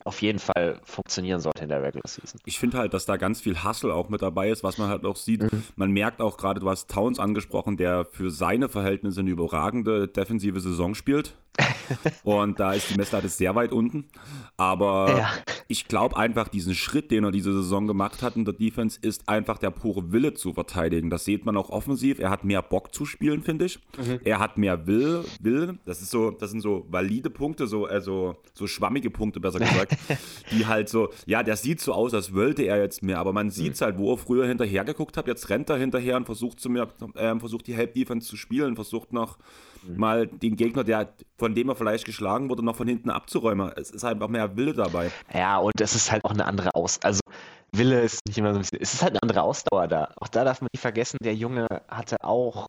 auf jeden Fall funktionieren sollte in der Regular Season. Ich finde halt, dass da ganz viel Hustle auch mit dabei ist, was man halt auch sieht. Mhm. Man merkt auch gerade, du hast Towns angesprochen, der für seine Verhältnisse eine überragende defensive Saison spielt. Und da ist die Messlatte sehr weit unten. Aber ja. ich glaube einfach, diesen Schritt, den er diese Saison gemacht hat in der Defense, ist einfach der pure Wille zu verteidigen. Das sieht man auch offensiv. Er hat mehr Bock zu spielen, finde ich. Mhm. Er hat mehr Will, Will. Das ist so, das sind so valide Punkte, so, also so schwammige Punkte, besser gesagt, die halt so, ja, der sieht so aus, als wollte er jetzt mehr, aber man sieht es mhm. halt, wo er früher hinterher geguckt hat, jetzt rennt er hinterher und versucht zu mir, äh, versucht die Help Defense zu spielen, versucht noch mhm. mal den Gegner, der von dem er vielleicht geschlagen wurde, noch von hinten abzuräumen. Es ist einfach mehr Wille dabei. Ja, und es ist halt auch eine andere Aus. Also Wille ist nicht immer so ein bisschen. Es ist halt eine andere Ausdauer da. Auch da darf man nicht vergessen, der Junge hatte auch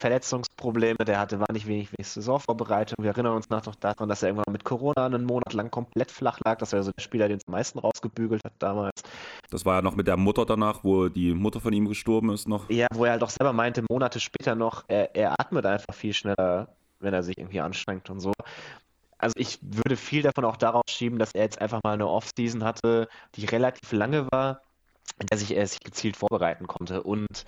Verletzungsprobleme, der hatte wahnsinnig wenig, wenig Saisonvorbereitung. Wir erinnern uns noch daran, dass er irgendwann mit Corona einen Monat lang komplett flach lag. Das war ja so der Spieler, den es am meisten rausgebügelt hat damals. Das war ja noch mit der Mutter danach, wo die Mutter von ihm gestorben ist noch. Ja, wo er halt auch selber meinte, Monate später noch, er, er atmet einfach viel schneller wenn er sich irgendwie anstrengt und so. Also ich würde viel davon auch darauf schieben, dass er jetzt einfach mal eine Offseason hatte, die relativ lange war, in der sich er sich gezielt vorbereiten konnte. Und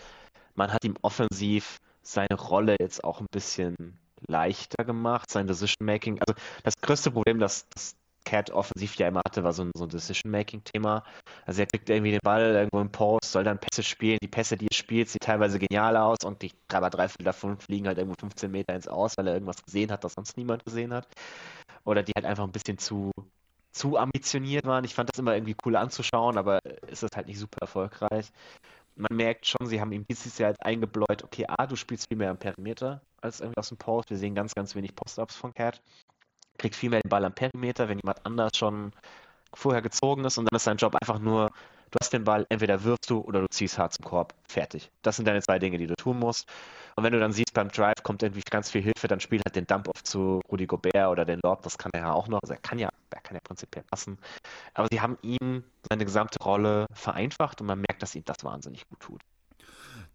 man hat ihm offensiv seine Rolle jetzt auch ein bisschen leichter gemacht, sein Decision Making. Also das größte Problem, das, das Cat offensiv ja immer hatte, war so ein, so ein Decision-Making-Thema. Also er kriegt irgendwie den Ball irgendwo im Post, soll dann Pässe spielen. Die Pässe, die er spielt, sieht teilweise genial aus und die aber drei Viertel davon fliegen halt irgendwo 15 Meter ins Aus, weil er irgendwas gesehen hat, das sonst niemand gesehen hat. Oder die halt einfach ein bisschen zu, zu ambitioniert waren. Ich fand das immer irgendwie cool anzuschauen, aber ist das halt nicht super erfolgreich. Man merkt schon, sie haben ihm dieses Jahr halt eingebläut, okay, A, du spielst viel mehr am Perimeter als irgendwie aus dem Post. Wir sehen ganz, ganz wenig Post-Ups von Cat kriegt viel mehr den Ball am Perimeter, wenn jemand anders schon vorher gezogen ist und dann ist sein Job einfach nur, du hast den Ball, entweder wirfst du oder du ziehst hart zum Korb. Fertig. Das sind deine zwei Dinge, die du tun musst. Und wenn du dann siehst, beim Drive kommt irgendwie ganz viel Hilfe, dann spiel halt den Dump-Off zu Rudy Gobert oder den Lob, das kann er ja auch noch. Also er kann ja, er kann ja prinzipiell passen. Aber sie haben ihm seine gesamte Rolle vereinfacht und man merkt, dass ihm das wahnsinnig gut tut.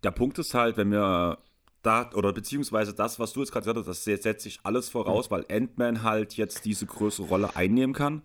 Der Punkt ist halt, wenn wir da, oder beziehungsweise das, was du jetzt gerade gesagt hast, das setzt sich alles voraus, mhm. weil Ant-Man halt jetzt diese größere Rolle einnehmen kann.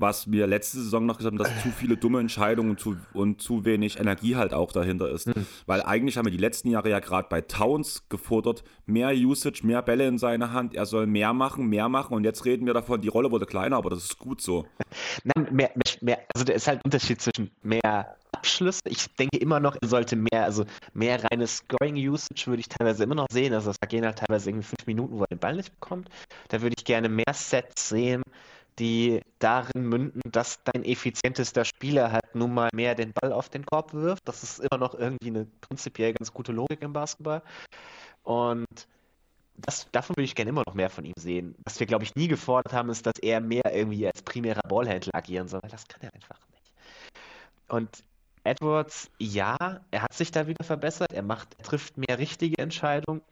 Was wir letzte Saison noch gesagt haben, dass zu viele dumme Entscheidungen und zu, und zu wenig Energie halt auch dahinter ist. Mhm. Weil eigentlich haben wir die letzten Jahre ja gerade bei Towns gefordert, mehr Usage, mehr Bälle in seiner Hand, er soll mehr machen, mehr machen und jetzt reden wir davon, die Rolle wurde kleiner, aber das ist gut so. Nein, mehr, mehr, also der ist halt ein Unterschied zwischen mehr Abschlüsse. Ich denke immer noch, er sollte mehr, also mehr reines Scoring-Usage würde ich teilweise immer noch sehen. Also das gehen halt teilweise irgendwie fünf Minuten, wo er den Ball nicht bekommt. Da würde ich gerne mehr Sets sehen, die darin münden, dass dein effizientester Spieler halt nun mal mehr den Ball auf den Korb wirft. Das ist immer noch irgendwie eine prinzipiell ganz gute Logik im Basketball. Und das, davon würde ich gerne immer noch mehr von ihm sehen. Was wir, glaube ich, nie gefordert haben, ist, dass er mehr irgendwie als primärer Ballhändler agieren soll, weil das kann er einfach nicht. Und Edwards, ja, er hat sich da wieder verbessert, er macht, er trifft mehr richtige Entscheidungen.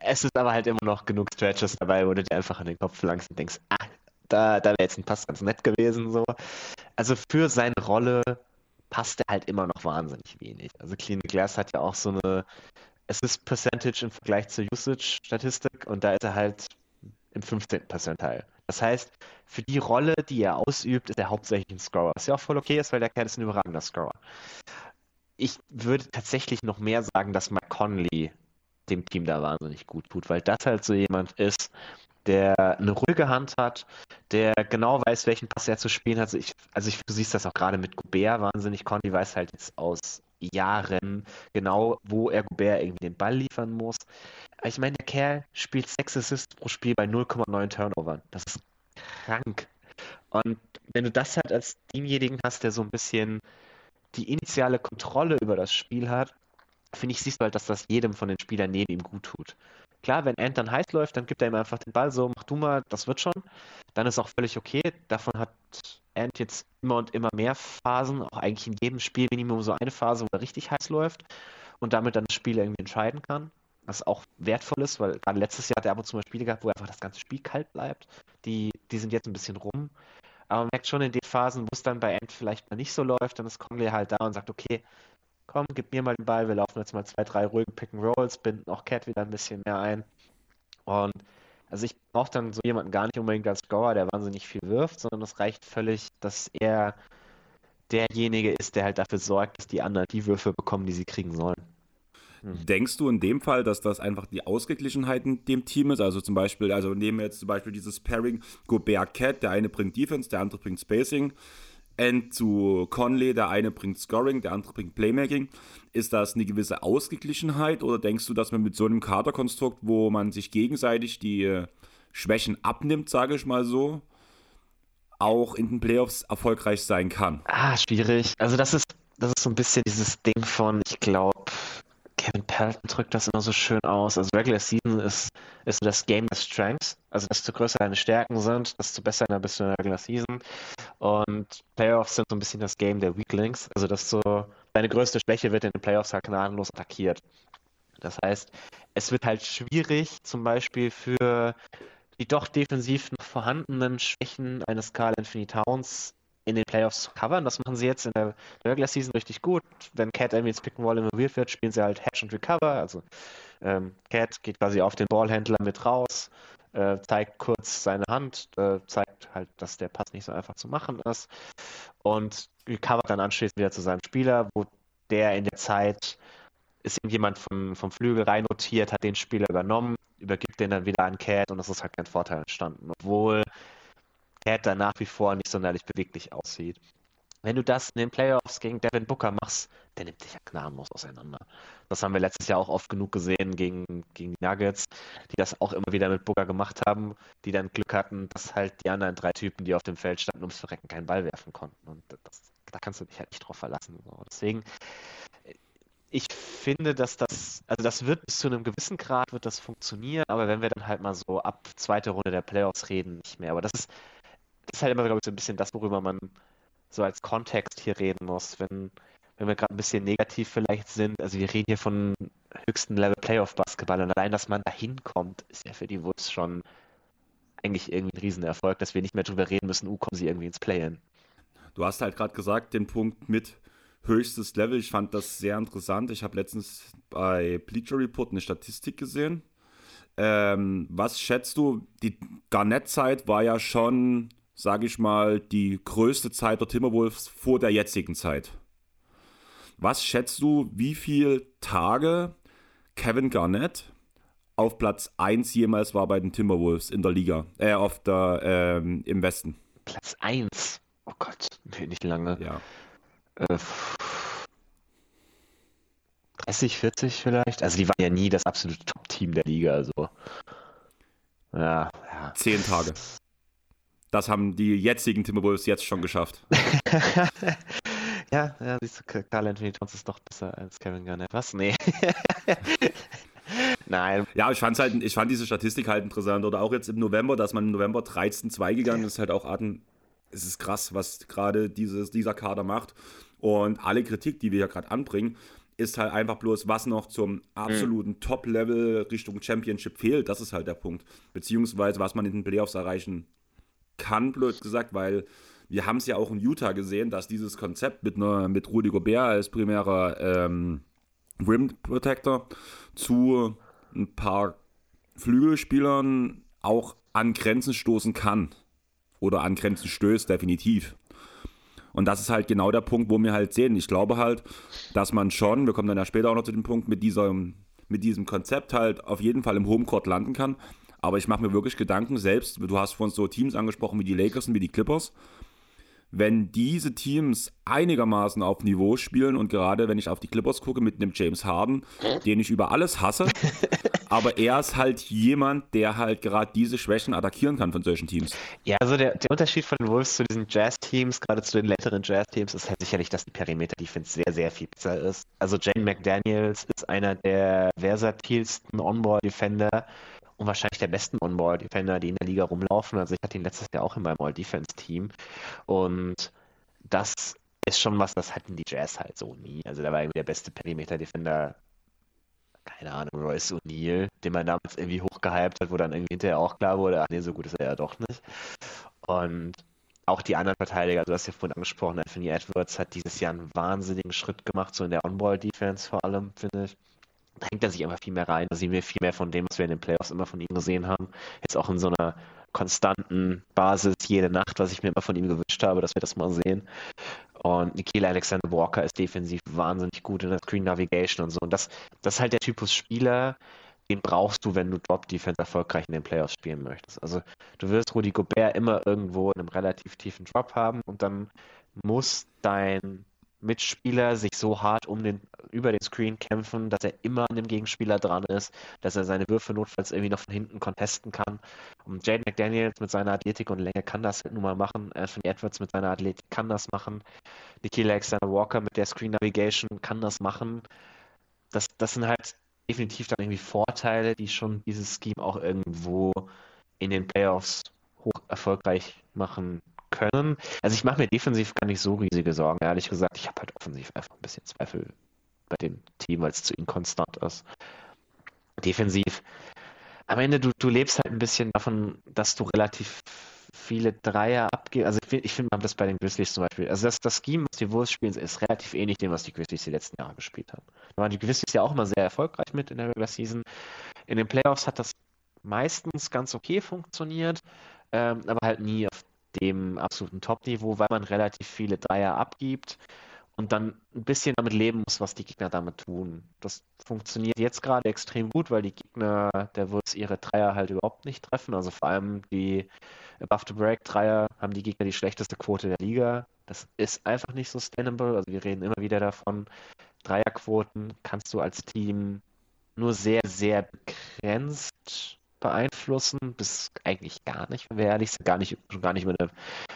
Es ist aber halt immer noch genug Stretches dabei, wo du dir einfach an den Kopf langst und denkst, ah, da, da wäre jetzt ein Pass ganz nett gewesen. So. Also für seine Rolle passt er halt immer noch wahnsinnig wenig. Also Clean Glass hat ja auch so eine Assist Percentage im Vergleich zur Usage Statistik und da ist er halt im 15. Percentile. Das heißt, für die Rolle, die er ausübt, ist er hauptsächlich ein Scorer. Was ja auch voll okay ist, weil der Kerl ist ein überragender Scorer. Ich würde tatsächlich noch mehr sagen, dass Mike Conley dem Team da wahnsinnig gut tut, weil das halt so jemand ist, der eine ruhige Hand hat, der genau weiß, welchen Pass er zu spielen hat. Also ich, also ich, du siehst das auch gerade mit Gobert wahnsinnig. Conley weiß halt jetzt aus Jahren genau, wo er Gobert irgendwie den Ball liefern muss. Ich meine, der Kerl spielt 6 Assists pro Spiel bei 0,9 Turnovern. Das ist krank. Und wenn du das halt als denjenigen hast, der so ein bisschen die initiale Kontrolle über das Spiel hat, finde ich, siehst du halt, dass das jedem von den Spielern neben ihm gut tut. Klar, wenn Ant dann heiß läuft, dann gibt er ihm einfach den Ball so, mach du mal, das wird schon. Dann ist auch völlig okay. Davon hat Ant jetzt immer und immer mehr Phasen, auch eigentlich in jedem Spiel Minimum so eine Phase, wo er richtig heiß läuft und damit dann das Spiel irgendwie entscheiden kann. Was auch wertvoll ist, weil gerade letztes Jahr hat er ab und zu mal Spiele gehabt, wo einfach das ganze Spiel kalt bleibt. Die, die sind jetzt ein bisschen rum. Aber man merkt schon in den Phasen, wo es dann bei Ant vielleicht mal nicht so läuft, dann ist Conley halt da und sagt, okay, komm, gib mir mal den Ball, wir laufen jetzt mal zwei, drei ruhige Pick-and-Rolls, binden auch Cat wieder ein bisschen mehr ein. Und also ich brauche dann so jemanden gar nicht unbedingt als Scorer, der wahnsinnig viel wirft, sondern es reicht völlig, dass er derjenige ist, der halt dafür sorgt, dass die anderen die Würfe bekommen, die sie kriegen sollen. Hm. Denkst du in dem Fall, dass das einfach die Ausgeglichenheit in dem Team ist? Also zum Beispiel, also nehmen wir jetzt zum Beispiel dieses Pairing Gobert Cat, der eine bringt Defense, der andere bringt Spacing. End zu Conley, der eine bringt Scoring, der andere bringt Playmaking. Ist das eine gewisse Ausgeglichenheit oder denkst du, dass man mit so einem Kaderkonstrukt, wo man sich gegenseitig die äh, Schwächen abnimmt, sage ich mal so, auch in den Playoffs erfolgreich sein kann? Ah, schwierig. Also das ist, das ist so ein bisschen dieses Ding von, ich glaube, Kevin Pelton drückt das immer so schön aus. Also Regular Season ist, ist das Game des Strengths. Also desto größer deine Stärken sind, desto besser bist du in der Regular Season. Und Playoffs sind so ein bisschen das Game der Weaklings. Also dass so deine größte Schwäche wird in den Playoffs halt gnadenlos attackiert. Das heißt, es wird halt schwierig, zum Beispiel für die doch defensiv vorhandenen Schwächen eines Carl Anthony Towns in den Playoffs zu covern. Das machen sie jetzt in der Regular Season richtig gut. Wenn Cat irgendwie ins Pick and Roll involviert wird, spielen sie halt Hedge und Recover. Also ähm, Cat geht quasi auf den Ballhändler mit raus, äh, zeigt kurz seine Hand, äh, zeigt halt, dass der Pass nicht so einfach zu machen ist und recovert dann anschließend wieder zu seinem Spieler, wo der in der Zeit ist irgendjemand vom, vom Flügel rein notiert, hat den Spieler übernommen, übergibt den dann wieder an Cat und es ist halt kein Vorteil entstanden. Obwohl Cat nach wie vor nicht sonderlich beweglich aussieht. Wenn du das in den Playoffs gegen Devin Booker machst, der nimmt dich ja gnadenlos auseinander. Das haben wir letztes Jahr auch oft genug gesehen gegen, gegen die Nuggets, die das auch immer wieder mit Booker gemacht haben, die dann Glück hatten, dass halt die anderen drei Typen, die auf dem Feld standen, ums Verrecken keinen Ball werfen konnten. Und das, da kannst du dich halt nicht drauf verlassen. Deswegen, ich finde, dass das, also das wird bis zu einem gewissen Grad wird das funktionieren, aber wenn wir dann halt mal so ab zweite Runde der Playoffs reden, nicht mehr. Aber das ist, ist halt immer, glaube ich, so ein bisschen das, worüber man so als Kontext hier reden muss. Wenn, wenn wir gerade ein bisschen negativ vielleicht sind, also wir reden hier von höchsten Level Playoff Basketball und allein, dass man da hinkommt, ist ja für die Wolves schon eigentlich irgendwie ein Riesenerfolg, dass wir nicht mehr drüber reden müssen, uh, kommen sie irgendwie ins Play-In. Du hast halt gerade gesagt, den Punkt mit höchstes Level, ich fand das sehr interessant. Ich habe letztens bei Bleacher Report eine Statistik gesehen. Ähm, was schätzt du? Die Garnett-Zeit war ja schon sage ich mal, die größte Zeit der Timberwolves vor der jetzigen Zeit. Was schätzt du, wie viele Tage Kevin Garnett auf Platz 1 jemals war bei den Timberwolves in der Liga, äh, auf der, ähm, im Westen? Platz 1? Oh Gott, nicht lange. Ja. Äh, 30, 40 vielleicht? Also die waren ja nie das absolute Top-Team der Liga, also. Ja, ja. Zehn Tage. Das haben die jetzigen Timberwolves jetzt schon geschafft. ja, ja, siehst du, Carl Anthony Towns ist doch besser als Kevin Garnett. Was? Nee. Nein. Ja, ich, fand's halt, ich fand diese Statistik halt interessant. Oder auch jetzt im November, dass man im November 13-2 gegangen ist, halt auch Atem. Es ist krass, was gerade dieser Kader macht. Und alle Kritik, die wir hier gerade anbringen, ist halt einfach bloß, was noch zum absoluten mhm. Top-Level Richtung Championship fehlt. Das ist halt der Punkt. Beziehungsweise, was man in den Playoffs erreichen kann, blöd gesagt, weil wir haben es ja auch in Utah gesehen, dass dieses Konzept mit, einer, mit Rudy Gobert als primärer ähm, Rim Protector zu ein paar Flügelspielern auch an Grenzen stoßen kann. Oder an Grenzen stößt, definitiv. Und das ist halt genau der Punkt, wo wir halt sehen. Ich glaube halt, dass man schon, wir kommen dann ja später auch noch zu dem Punkt, mit, dieser, mit diesem Konzept halt auf jeden Fall im Homecourt landen kann. Aber ich mache mir wirklich Gedanken, selbst, du hast von so Teams angesprochen wie die Lakers und wie die Clippers. wenn diese Teams einigermaßen auf Niveau spielen und gerade wenn ich auf die Clippers gucke mit einem James Harden, den ich über alles hasse, aber er ist halt jemand, der halt gerade diese Schwächen attackieren kann von solchen Teams. Ja, also der, der Unterschied von den Wolves zu diesen Jazz-Teams, gerade zu den letteren Jazz-Teams, ist halt sicherlich, dass die Perimeter-Defense sehr, sehr viel besser ist. Also Jane McDaniels ist einer der versatilsten On-Ball-Defender und wahrscheinlich der besten On-Ball-Defender, die in der Liga rumlaufen. Also ich hatte ihn letztes Jahr auch in meinem All-Defense-Team. Und das ist schon was, das hatten die Jazz halt so nie. Also da war irgendwie der beste Perimeter-Defender, keine Ahnung, Royce O'Neill, den man damals irgendwie hochgehypt hat, wo dann irgendwie hinterher auch klar wurde, ach nee, so gut ist er ja doch nicht. Und auch die anderen Verteidiger, du hast ja vorhin angesprochen, Anthony Edwards hat dieses Jahr einen wahnsinnigen Schritt gemacht, so in der On-Ball-Defense vor allem, finde ich hängt er sich einfach viel mehr rein. Da sehen wir viel mehr von dem, was wir in den Playoffs immer von ihm gesehen haben. Jetzt auch in so einer konstanten Basis jede Nacht, was ich mir immer von ihm gewünscht habe, dass wir das mal sehen. Und Nikhil Alexander Walker ist defensiv wahnsinnig gut in der Screen Navigation und so. Und das, das ist halt der Typus Spieler, den brauchst du, wenn du Drop Defense erfolgreich in den Playoffs spielen möchtest. Also du wirst Rudy Gobert immer irgendwo in einem relativ tiefen Drop haben und dann muss dein Mitspieler sich so hart um den, über den Screen kämpfen, dass er immer an dem Gegenspieler dran ist, dass er seine Würfe notfalls irgendwie noch von hinten contesten kann. Und Jaden McDaniels mit seiner Athletik und Länge kann das nun mal machen. Anthony Edwards mit seiner Athletik kann das machen. Nikhil Alexander Walker mit der Screen Navigation kann das machen. Das, das sind halt definitiv dann irgendwie Vorteile, die schon dieses Scheme auch irgendwo in den Playoffs hoch erfolgreich machen können. Also ich mache mir defensiv gar nicht so riesige Sorgen, ehrlich gesagt. Ich habe halt offensiv einfach ein bisschen Zweifel bei dem Team, weil es zu inkonstant ist. Defensiv, am Ende, du, du lebst halt ein bisschen davon, dass du relativ viele Dreier abgibst. Also ich, ich finde, man das bei den Grizzlies zum Beispiel. Also das, das Scheme, was die Wolves spielen, ist relativ ähnlich dem, was die Grizzlies die letzten Jahre gespielt haben. Da waren die Grizzlies ja auch immer sehr erfolgreich mit in der Regular Season. In den Playoffs hat das meistens ganz okay funktioniert, ähm, aber halt nie auf dem absoluten Top-Niveau, weil man relativ viele Dreier abgibt und dann ein bisschen damit leben muss, was die Gegner damit tun. Das funktioniert jetzt gerade extrem gut, weil die Gegner der Wurz ihre Dreier halt überhaupt nicht treffen. Also vor allem die Above-the-Break-Dreier haben die Gegner die schlechteste Quote der Liga. Das ist einfach nicht sustainable. Also wir reden immer wieder davon. Dreierquoten kannst du als Team nur sehr, sehr begrenzt beeinflussen, bis eigentlich gar nicht, wenn wir ehrlich sind, gar nicht, schon gar nicht mit einer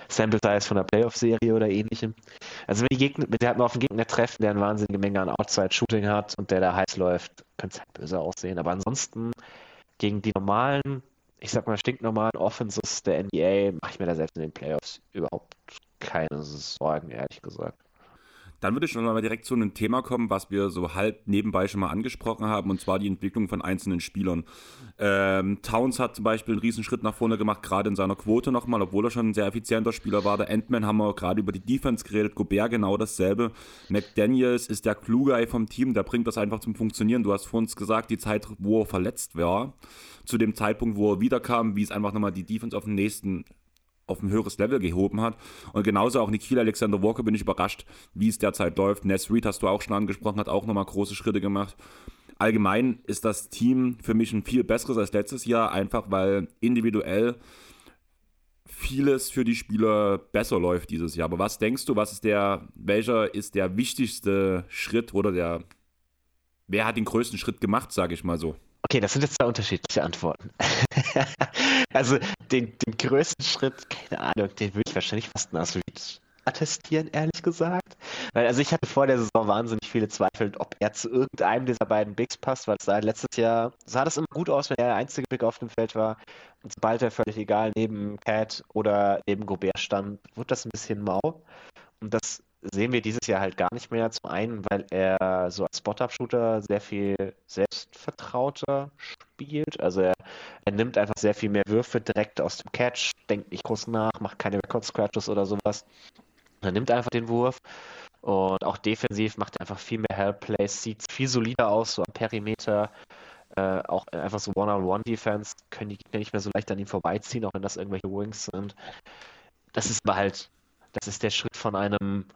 Sample Size von einer Playoff-Serie oder ähnlichem. Also wenn die Gegner, wenn wir halt mal auf einen Gegner treffen, der eine wahnsinnige Menge an Outside-Shooting hat und der da heiß läuft, könnte es halt böse aussehen. Aber ansonsten gegen die normalen, ich sag mal stinknormalen Offenses der NBA mache ich mir da selbst in den Playoffs überhaupt keine Sorgen, ehrlich gesagt. Dann würde ich noch mal direkt zu einem Thema kommen, was wir so halb nebenbei schon mal angesprochen haben, und zwar die Entwicklung von einzelnen Spielern. Ähm, Towns hat zum Beispiel einen Riesenschritt nach vorne gemacht, gerade in seiner Quote nochmal, obwohl er schon ein sehr effizienter Spieler war. Der Endman haben wir gerade über die Defense geredet, Gobert genau dasselbe. McDaniels ist der Kluge vom Team, der bringt das einfach zum Funktionieren. Du hast vor uns gesagt, die Zeit, wo er verletzt war, zu dem Zeitpunkt, wo er wiederkam, wie es einfach nochmal die Defense auf den nächsten auf ein höheres Level gehoben hat. Und genauso auch Nikhil Alexander Walker bin ich überrascht, wie es derzeit läuft. Ness Reed hast du auch schon angesprochen, hat auch nochmal große Schritte gemacht. Allgemein ist das Team für mich ein viel besseres als letztes Jahr, einfach weil individuell vieles für die Spieler besser läuft dieses Jahr. Aber was denkst du, was ist der, welcher ist der wichtigste Schritt oder der, wer hat den größten Schritt gemacht, sage ich mal so? Okay, das sind jetzt zwei unterschiedliche Antworten. also den, den größten Schritt, keine Ahnung, den würde ich wahrscheinlich fast Nasrid attestieren, ehrlich gesagt. Weil also ich hatte vor der Saison wahnsinnig viele Zweifel, ob er zu irgendeinem dieser beiden Bigs passt, weil es sah letztes Jahr sah das immer gut aus, wenn er der einzige Big auf dem Feld war. Und sobald er völlig egal neben Cat oder neben Gobert stand, wurde das ein bisschen mau. Und das sehen wir dieses Jahr halt gar nicht mehr. Zum einen, weil er so als Spot-Up-Shooter sehr viel selbstvertrauter spielt. Also er, er, nimmt einfach sehr viel mehr Würfe direkt aus dem Catch, denkt nicht groß nach, macht keine Record-Scratches oder sowas. Er nimmt einfach den Wurf. Und auch defensiv macht er einfach viel mehr Help-Plays, sieht viel solider aus, so am Perimeter. Äh, auch einfach so One-on-One-Defense können die Gegner nicht mehr so leicht an ihm vorbeiziehen, auch wenn das irgendwelche Wings sind. Das ist aber halt, das ist der Schritt von einem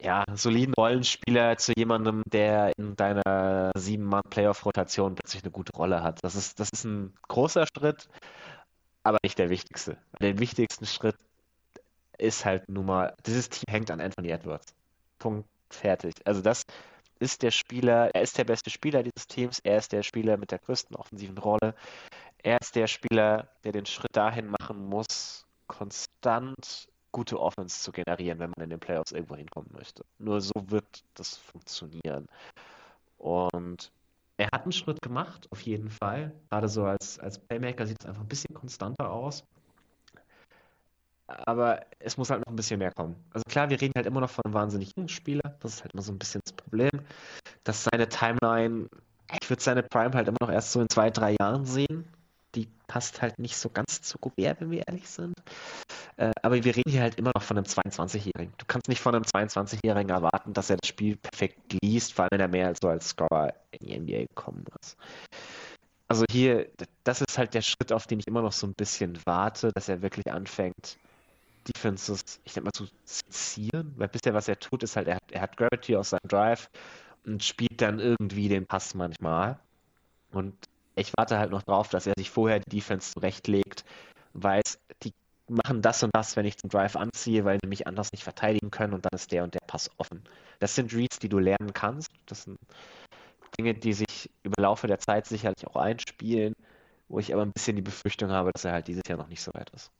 ja, soliden Rollenspieler zu jemandem, der in deiner Sieben-Mann-Playoff-Rotation plötzlich eine gute Rolle hat. Das ist, das ist ein großer Schritt, aber nicht der wichtigste. Den wichtigsten Schritt ist halt nun mal, dieses Team hängt an Anthony Edwards. Punkt, fertig. Also das ist der Spieler, er ist der beste Spieler dieses Teams, er ist der Spieler mit der größten offensiven Rolle. Er ist der Spieler, der den Schritt dahin machen muss, konstant gute Offense zu generieren, wenn man in den Playoffs irgendwo hinkommen möchte. Nur so wird das funktionieren. Und er hat einen Schritt gemacht, auf jeden Fall. Gerade so als, als Playmaker sieht es einfach ein bisschen konstanter aus. Aber es muss halt noch ein bisschen mehr kommen. Also klar, wir reden halt immer noch von einem wahnsinnig jungen Spieler. Das ist halt immer so ein bisschen das Problem, dass seine Timeline, ich würde seine Prime halt immer noch erst so in zwei, drei Jahren sehen die passt halt nicht so ganz zu Gobert, wenn wir ehrlich sind. Äh, aber wir reden hier halt immer noch von einem 22-Jährigen. Du kannst nicht von einem 22-Jährigen erwarten, dass er das Spiel perfekt liest, vor allem wenn er mehr als so als Scorer in die NBA gekommen ist. Also hier, das ist halt der Schritt, auf den ich immer noch so ein bisschen warte, dass er wirklich anfängt, Defenses, ich denke mal, zu sezieren, weil bisher was er tut, ist halt, er hat, er hat Gravity aus seinem Drive und spielt dann irgendwie den Pass manchmal. Und ich warte halt noch drauf, dass er sich vorher die Defense zurechtlegt, weiß, die machen das und das, wenn ich den Drive anziehe, weil sie mich anders nicht verteidigen können und dann ist der und der Pass offen. Das sind Reads, die du lernen kannst. Das sind Dinge, die sich über Laufe der Zeit sicherlich auch einspielen, wo ich aber ein bisschen die Befürchtung habe, dass er halt dieses Jahr noch nicht so weit ist.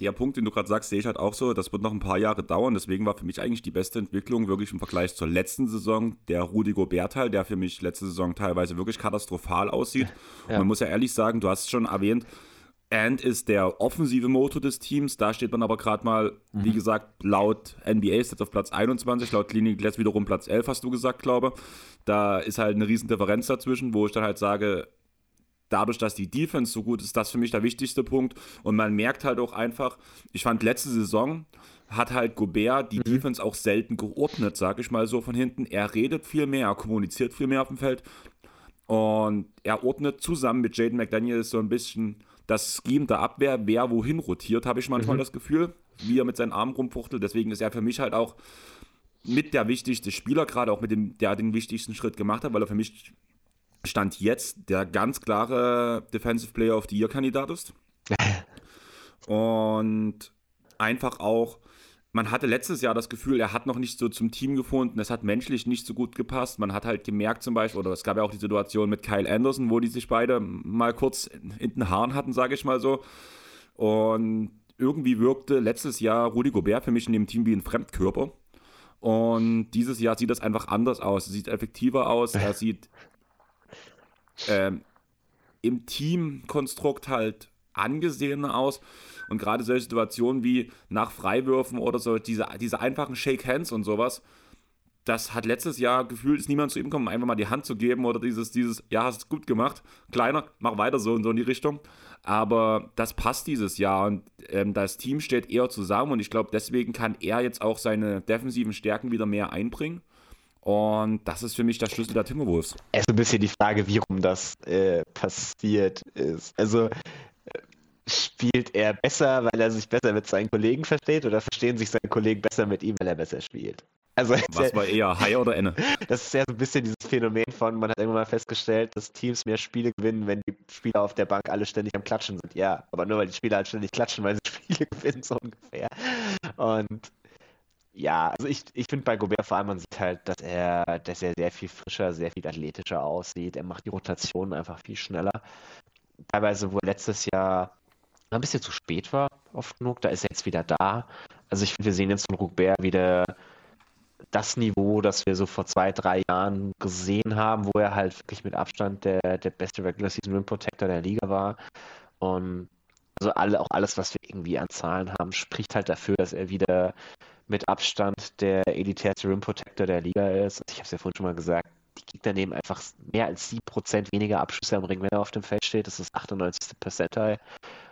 Der Punkt, den du gerade sagst, sehe ich halt auch so. Das wird noch ein paar Jahre dauern. Deswegen war für mich eigentlich die beste Entwicklung wirklich im Vergleich zur letzten Saison der Rudi Gobert-Teil, der für mich letzte Saison teilweise wirklich katastrophal aussieht. Ja. Und man muss ja ehrlich sagen, du hast es schon erwähnt, And ist der offensive Motor des Teams. Da steht man aber gerade mal, mhm. wie gesagt, laut NBA ist jetzt auf Platz 21, laut Klinik Glass wiederum Platz 11, hast du gesagt, glaube. Da ist halt eine riesen Differenz dazwischen, wo ich dann halt sage, dadurch, dass die Defense so gut ist, das für mich der wichtigste Punkt. Und man merkt halt auch einfach, ich fand letzte Saison hat halt Gobert die mhm. Defense auch selten geordnet, sag ich mal so von hinten. Er redet viel mehr, er kommuniziert viel mehr auf dem Feld. Und er ordnet zusammen mit Jaden McDaniels so ein bisschen das Scheme der Abwehr, wer wohin rotiert, habe ich manchmal mhm. das Gefühl, wie er mit seinen Armen rumfuchtelt. Deswegen ist er für mich halt auch mit der wichtigste Spieler, gerade auch mit dem, der den wichtigsten Schritt gemacht hat, weil er für mich Stand jetzt der ganz klare Defensive Player of the Year Kandidat ist. Und einfach auch, man hatte letztes Jahr das Gefühl, er hat noch nicht so zum Team gefunden, es hat menschlich nicht so gut gepasst. Man hat halt gemerkt zum Beispiel, oder es gab ja auch die Situation mit Kyle Anderson, wo die sich beide mal kurz in den Haaren hatten, sage ich mal so. Und irgendwie wirkte letztes Jahr Rudi Gobert für mich in dem Team wie ein Fremdkörper. Und dieses Jahr sieht das einfach anders aus. Er sieht effektiver aus, er sieht ähm, im Teamkonstrukt halt angesehener aus. Und gerade solche Situationen wie nach Freiwürfen oder so, diese, diese einfachen Shake Hands und sowas, das hat letztes Jahr gefühlt, ist niemand zu ihm gekommen, einfach mal die Hand zu geben oder dieses, dieses, ja, hast es gut gemacht, kleiner, mach weiter so und so in die Richtung. Aber das passt dieses Jahr und ähm, das Team steht eher zusammen und ich glaube, deswegen kann er jetzt auch seine defensiven Stärken wieder mehr einbringen. Und das ist für mich der Schlüssel der Timberwolves. Es ist ein bisschen die Frage, wie rum das äh, passiert ist. Also äh, spielt er besser, weil er sich besser mit seinen Kollegen versteht oder verstehen sich seine Kollegen besser mit ihm, weil er besser spielt? Also, Was war eher, High oder Enne? Das ist ja so ein bisschen dieses Phänomen von, man hat irgendwann mal festgestellt, dass Teams mehr Spiele gewinnen, wenn die Spieler auf der Bank alle ständig am Klatschen sind. Ja, aber nur weil die Spieler halt ständig klatschen, weil sie Spiele gewinnen, so ungefähr. Und ja, also ich, ich finde bei Gobert vor allem, man sieht halt, dass er, dass er sehr viel frischer, sehr viel athletischer aussieht. Er macht die Rotation einfach viel schneller. Teilweise, wo er letztes Jahr ein bisschen zu spät war, oft genug, da ist er jetzt wieder da. Also ich finde, wir sehen jetzt von Gobert wieder das Niveau, das wir so vor zwei, drei Jahren gesehen haben, wo er halt wirklich mit Abstand der, der beste Regular Season Rim Protector der Liga war. Und also alle, auch alles, was wir irgendwie an Zahlen haben, spricht halt dafür, dass er wieder mit Abstand der elitärste Rim Protector der Liga ist. Ich habe es ja vorhin schon mal gesagt, die Gegner nehmen einfach mehr als 7% weniger Abschüsse am Ring, wenn er auf dem Feld steht. Das ist das 98. Percentile.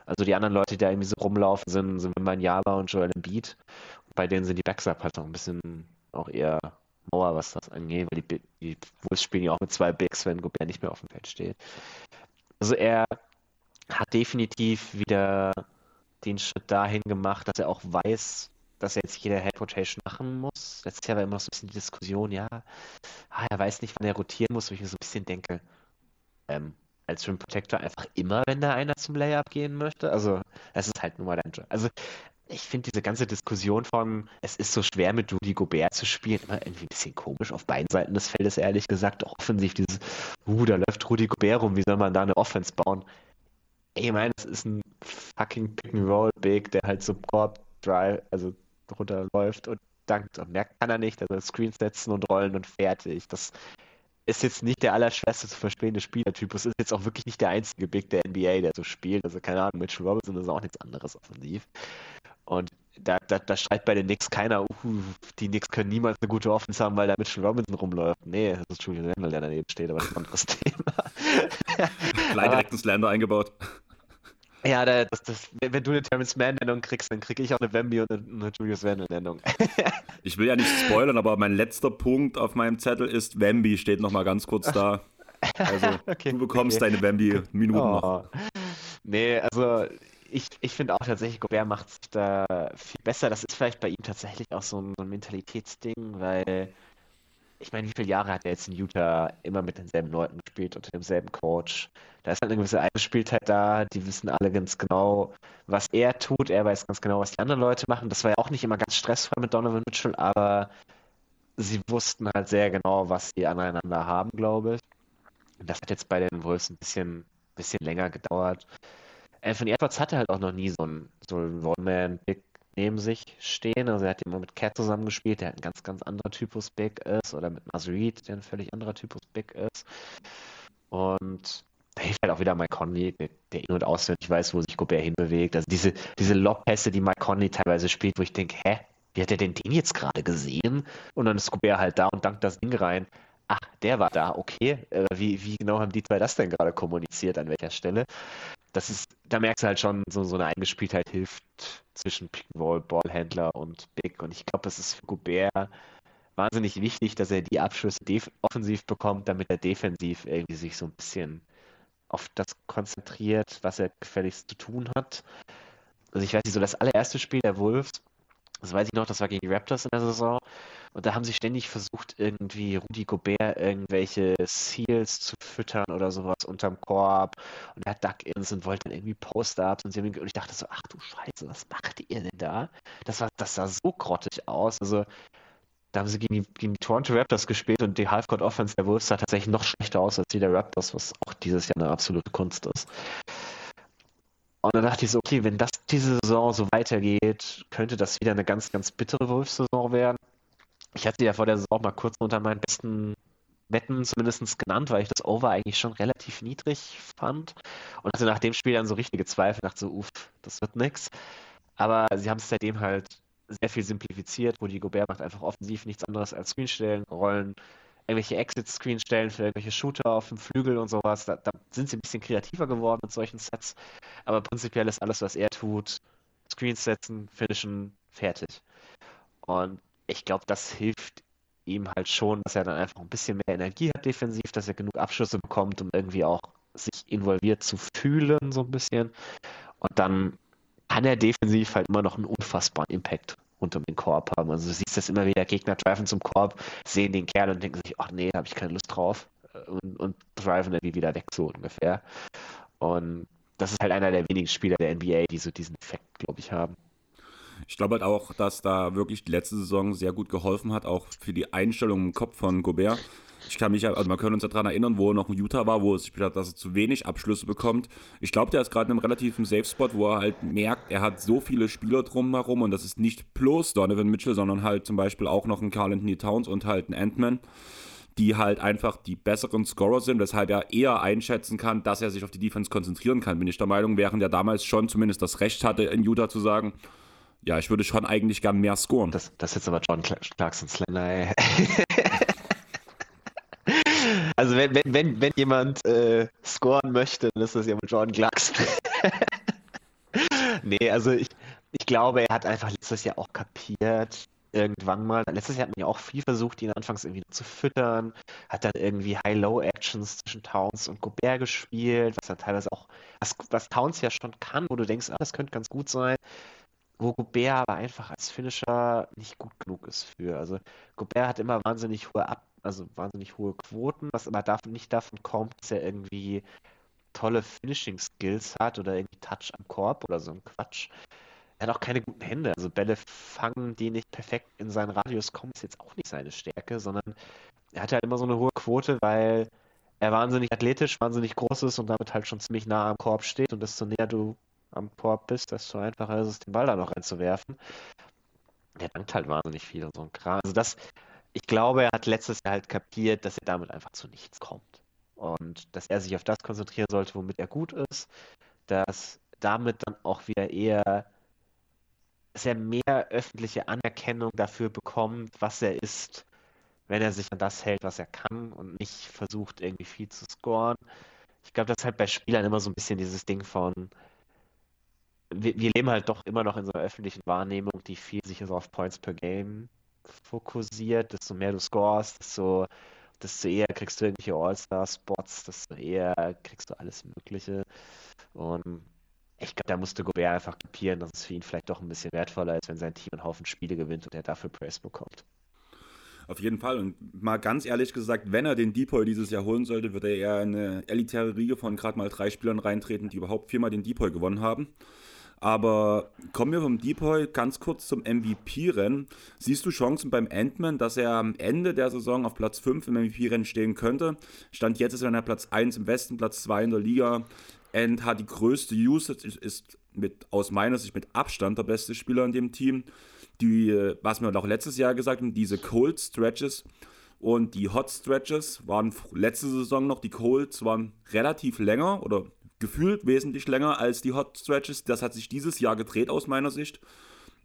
Also die anderen Leute, die da irgendwie so rumlaufen, sind, sind Java und Joel Embiid. Und bei denen sind die Backs up halt noch ein bisschen auch eher Mauer, was das angeht, weil die, die Wolves spielen ja auch mit zwei Bigs, wenn Gobert nicht mehr auf dem Feld steht. Also er hat definitiv wieder den Schritt dahin gemacht, dass er auch weiß, dass jetzt jede Head Rotation machen muss. Letztes Jahr war immer so ein bisschen die Diskussion, ja, ah, er weiß nicht, wann er rotieren muss, wo ich mir so ein bisschen denke, ähm, als Rim Protector einfach immer, wenn da einer zum Layup gehen möchte. Also, es ist halt nur mal dein Job. Also, ich finde diese ganze Diskussion von, es ist so schwer mit Rudy Gobert zu spielen, immer irgendwie ein bisschen komisch auf beiden Seiten des Feldes, ehrlich gesagt. Auch offensiv dieses, uh, da läuft Rudy Gobert rum, wie soll man da eine Offense bauen? Ich meine, es ist ein fucking Pick-and-Roll-Big, der halt zum Korb drive, also runterläuft und dankt. Und mehr kann er nicht, also Screens setzen und rollen und fertig. Das ist jetzt nicht der allerschwerste zu verstehende Spielertypus, ist jetzt auch wirklich nicht der einzige Big der NBA, der so spielt. Also keine Ahnung, Mitchell Robinson ist auch nichts anderes offensiv. Und da, da, da schreit bei den Knicks keiner, uh, die Knicks können niemals eine gute Offense haben, weil da Mitchell Robinson rumläuft. Nee, das ist Julian Randle, der daneben steht, aber das ist ein anderes Thema. Gleich direkt ins Lander eingebaut. Ja, das, das, wenn du eine Terrence Mann-Nennung kriegst, dann kriege ich auch eine Wemby und eine, Julius Randle-Nennung. ich will ja nicht spoilern, aber mein letzter Punkt auf meinem Zettel ist Wemby, steht nochmal ganz kurz da. Also, okay, du bekommst okay. deine Wemby-Minuten oh. noch. Nee, also ich, ich finde auch tatsächlich, Gobert macht sich da viel besser. Das ist vielleicht bei ihm tatsächlich auch so ein, so ein Mentalitätsding, weil ich meine, wie viele Jahre hat er jetzt in Utah immer mit denselben Leuten gespielt, unter demselben Coach? Da ist halt eine gewisse Eingespieltheit da, die wissen alle ganz genau, was er tut, er weiß ganz genau, was die anderen Leute machen. Das war ja auch nicht immer ganz stressfrei mit Donovan Mitchell, aber sie wussten halt sehr genau, was sie aneinander haben, glaube ich. Und das hat jetzt bei den Wolves ein bisschen, bisschen länger gedauert. Anthony Edwards hatte halt auch noch nie so einen, so einen One-Man-Big neben sich stehen. Also er hat immer mit Cat zusammengespielt, der ein ganz, ganz anderer Typus Big ist. Oder mit Nasrid, der ein völlig anderer Typus Big ist. Und da hilft halt auch wieder Mike Conley, der in- und auswendig weiß, wo sich Gobert hinbewegt. Also diese, diese Lobpässe, die Mike Conley teilweise spielt, wo ich denke, hä, wie hat er denn den jetzt gerade gesehen? Und dann ist Gobert halt da und dankt das Ding rein. Ach, der war da, okay. Äh, wie, wie genau haben die zwei das denn gerade kommuniziert, an welcher Stelle? das ist, da merkst du halt schon, so, so eine Eingespieltheit hilft zwischen Pick-and-Roll, Ballhändler und Big. Und ich glaube, das ist für Gobert wahnsinnig wichtig, dass er die Abschlüsse offensiv bekommt, damit er defensiv irgendwie sich so ein bisschen auf das konzentriert, was er gefälligst zu tun hat. Also ich weiß nicht, so das allererste Spiel der Wolves, das weiß ich noch, das war gegen die Raptors in der Saison. Und da haben sie ständig versucht, irgendwie Rudi Gobert irgendwelche Seals zu füttern oder sowas unterm Korb. Und er hat Duck-Ins und wollte dann irgendwie Post-Ups. Und, und ich dachte so, ach du Scheiße, was macht ihr denn da? Das, war, das sah so grottig aus. Also da haben sie gegen die, gegen die Toronto Raptors gespielt und die Halfcourt Offense der Wolves sah tatsächlich noch schlechter aus als die der Raptors, was auch dieses Jahr eine absolute Kunst ist. Und dann dachte ich so, okay, wenn das diese Saison so weitergeht, könnte das wieder eine ganz, ganz bittere Wolves-Saison werden. Ich hatte ja vor der Saison mal kurz unter meinen besten Wetten zumindest genannt, weil ich das Over eigentlich schon relativ niedrig fand. Und hatte nach dem Spiel dann so richtige Zweifel, dachte so, uff, das wird nix. Aber sie haben es seitdem halt sehr viel simplifiziert, wo die Gobert macht einfach offensiv nichts anderes als Screenstellen, Rollen, irgendwelche Exit-Screens stellen für irgendwelche Shooter auf dem Flügel und sowas. Da, da, sind sie ein bisschen kreativer geworden mit solchen Sets. Aber prinzipiell ist alles, was er tut, Screens setzen, finishen, fertig. Und ich glaube, das hilft ihm halt schon, dass er dann einfach ein bisschen mehr Energie hat defensiv, dass er genug Abschlüsse bekommt, um irgendwie auch sich involviert zu fühlen, so ein bisschen. Und dann kann er defensiv halt immer noch einen unfassbaren Impact rund um den Korb haben. Also du siehst das immer wieder, Gegner driven zum Korb, sehen den Kerl und denken sich, ach nee, da habe ich keine Lust drauf und, und driven irgendwie wieder weg, so ungefähr. Und das ist halt einer der wenigen Spieler der NBA, die so diesen Effekt, glaube ich, haben. Ich glaube halt auch, dass da wirklich die letzte Saison sehr gut geholfen hat, auch für die Einstellung im Kopf von Gobert. Ich kann mich, also man kann uns ja daran erinnern, wo er noch in Utah war, wo es gespielt hat, dass er zu wenig Abschlüsse bekommt. Ich glaube, der ist gerade in einem relativen Safe-Spot, wo er halt merkt, er hat so viele Spieler drumherum und das ist nicht bloß Donovan Mitchell, sondern halt zum Beispiel auch noch ein Carl Anthony Towns und halt ein Ant-Man die halt einfach die besseren Scorer sind, weshalb er eher einschätzen kann, dass er sich auf die Defense konzentrieren kann, bin ich der Meinung, während er damals schon zumindest das Recht hatte, in Utah zu sagen, ja, ich würde schon eigentlich gern mehr scoren. Das, das ist jetzt aber John Clarkson Slender, ey. Also wenn, wenn, wenn, wenn jemand äh, scoren möchte, dann ist das ja mit Jordan Clarkson. nee, also ich, ich glaube, er hat einfach letztes Jahr auch kapiert, irgendwann mal. Letztes Jahr hat man ja auch viel versucht, ihn anfangs irgendwie zu füttern. Hat dann irgendwie High-Low-Actions zwischen Towns und Gobert gespielt, was dann teilweise auch, was, was Towns ja schon kann, wo du denkst, ah, das könnte ganz gut sein. Wo Gobert aber einfach als Finisher nicht gut genug ist für. Also Gobert hat immer wahnsinnig hohe Ab also wahnsinnig hohe Quoten, was aber davon, nicht davon kommt, dass er irgendwie tolle Finishing Skills hat oder irgendwie Touch am Korb oder so ein Quatsch. er hat auch keine guten Hände. Also Bälle fangen, die nicht perfekt in seinen Radius kommen, ist jetzt auch nicht seine Stärke, sondern er hat halt immer so eine hohe Quote, weil er wahnsinnig athletisch, wahnsinnig groß ist und damit halt schon ziemlich nah am Korb steht. Und desto näher du am Korb bist, desto einfacher ist es, den Ball da noch reinzuwerfen. Der dankt halt wahnsinnig viel und so ein Kram. Also das, ich glaube, er hat letztes Jahr halt kapiert, dass er damit einfach zu nichts kommt. Und dass er sich auf das konzentrieren sollte, womit er gut ist, dass damit dann auch wieder eher, dass er mehr öffentliche Anerkennung dafür bekommt, was er ist, wenn er sich an das hält, was er kann und nicht versucht, irgendwie viel zu scoren. Ich glaube, das ist halt bei Spielern immer so ein bisschen dieses Ding von, wir, wir, leben halt doch immer noch in so einer öffentlichen Wahrnehmung, die viel sich so auf Points per Game fokussiert. Desto mehr du scorest, desto, desto eher kriegst du irgendwelche All-Star-Spots, desto eher kriegst du alles Mögliche. Und ich glaube, da musste Gobert einfach kapieren, dass es für ihn vielleicht doch ein bisschen wertvoller ist, wenn sein Team einen Haufen Spiele gewinnt und er dafür Praise bekommt. Auf jeden Fall. Und mal ganz ehrlich gesagt, wenn er den Depoy dieses Jahr holen sollte, wird er eher eine elitäre Riege von gerade mal drei Spielern reintreten, die überhaupt viermal den Depoy gewonnen haben. Aber kommen wir vom Depoy ganz kurz zum MVP-Rennen. Siehst du Chancen beim Endman, dass er am Ende der Saison auf Platz 5 im MVP-Rennen stehen könnte? Stand jetzt ist er Platz 1 im Westen, Platz 2 in der Liga. End hat die größte Usage, ist mit, aus meiner Sicht mit Abstand der beste Spieler in dem Team. Die, was wir auch letztes Jahr gesagt haben, diese Cold Stretches und die Hot Stretches waren letzte Saison noch, die Colds waren relativ länger oder gefühlt wesentlich länger als die Hot Stretches. Das hat sich dieses Jahr gedreht aus meiner Sicht.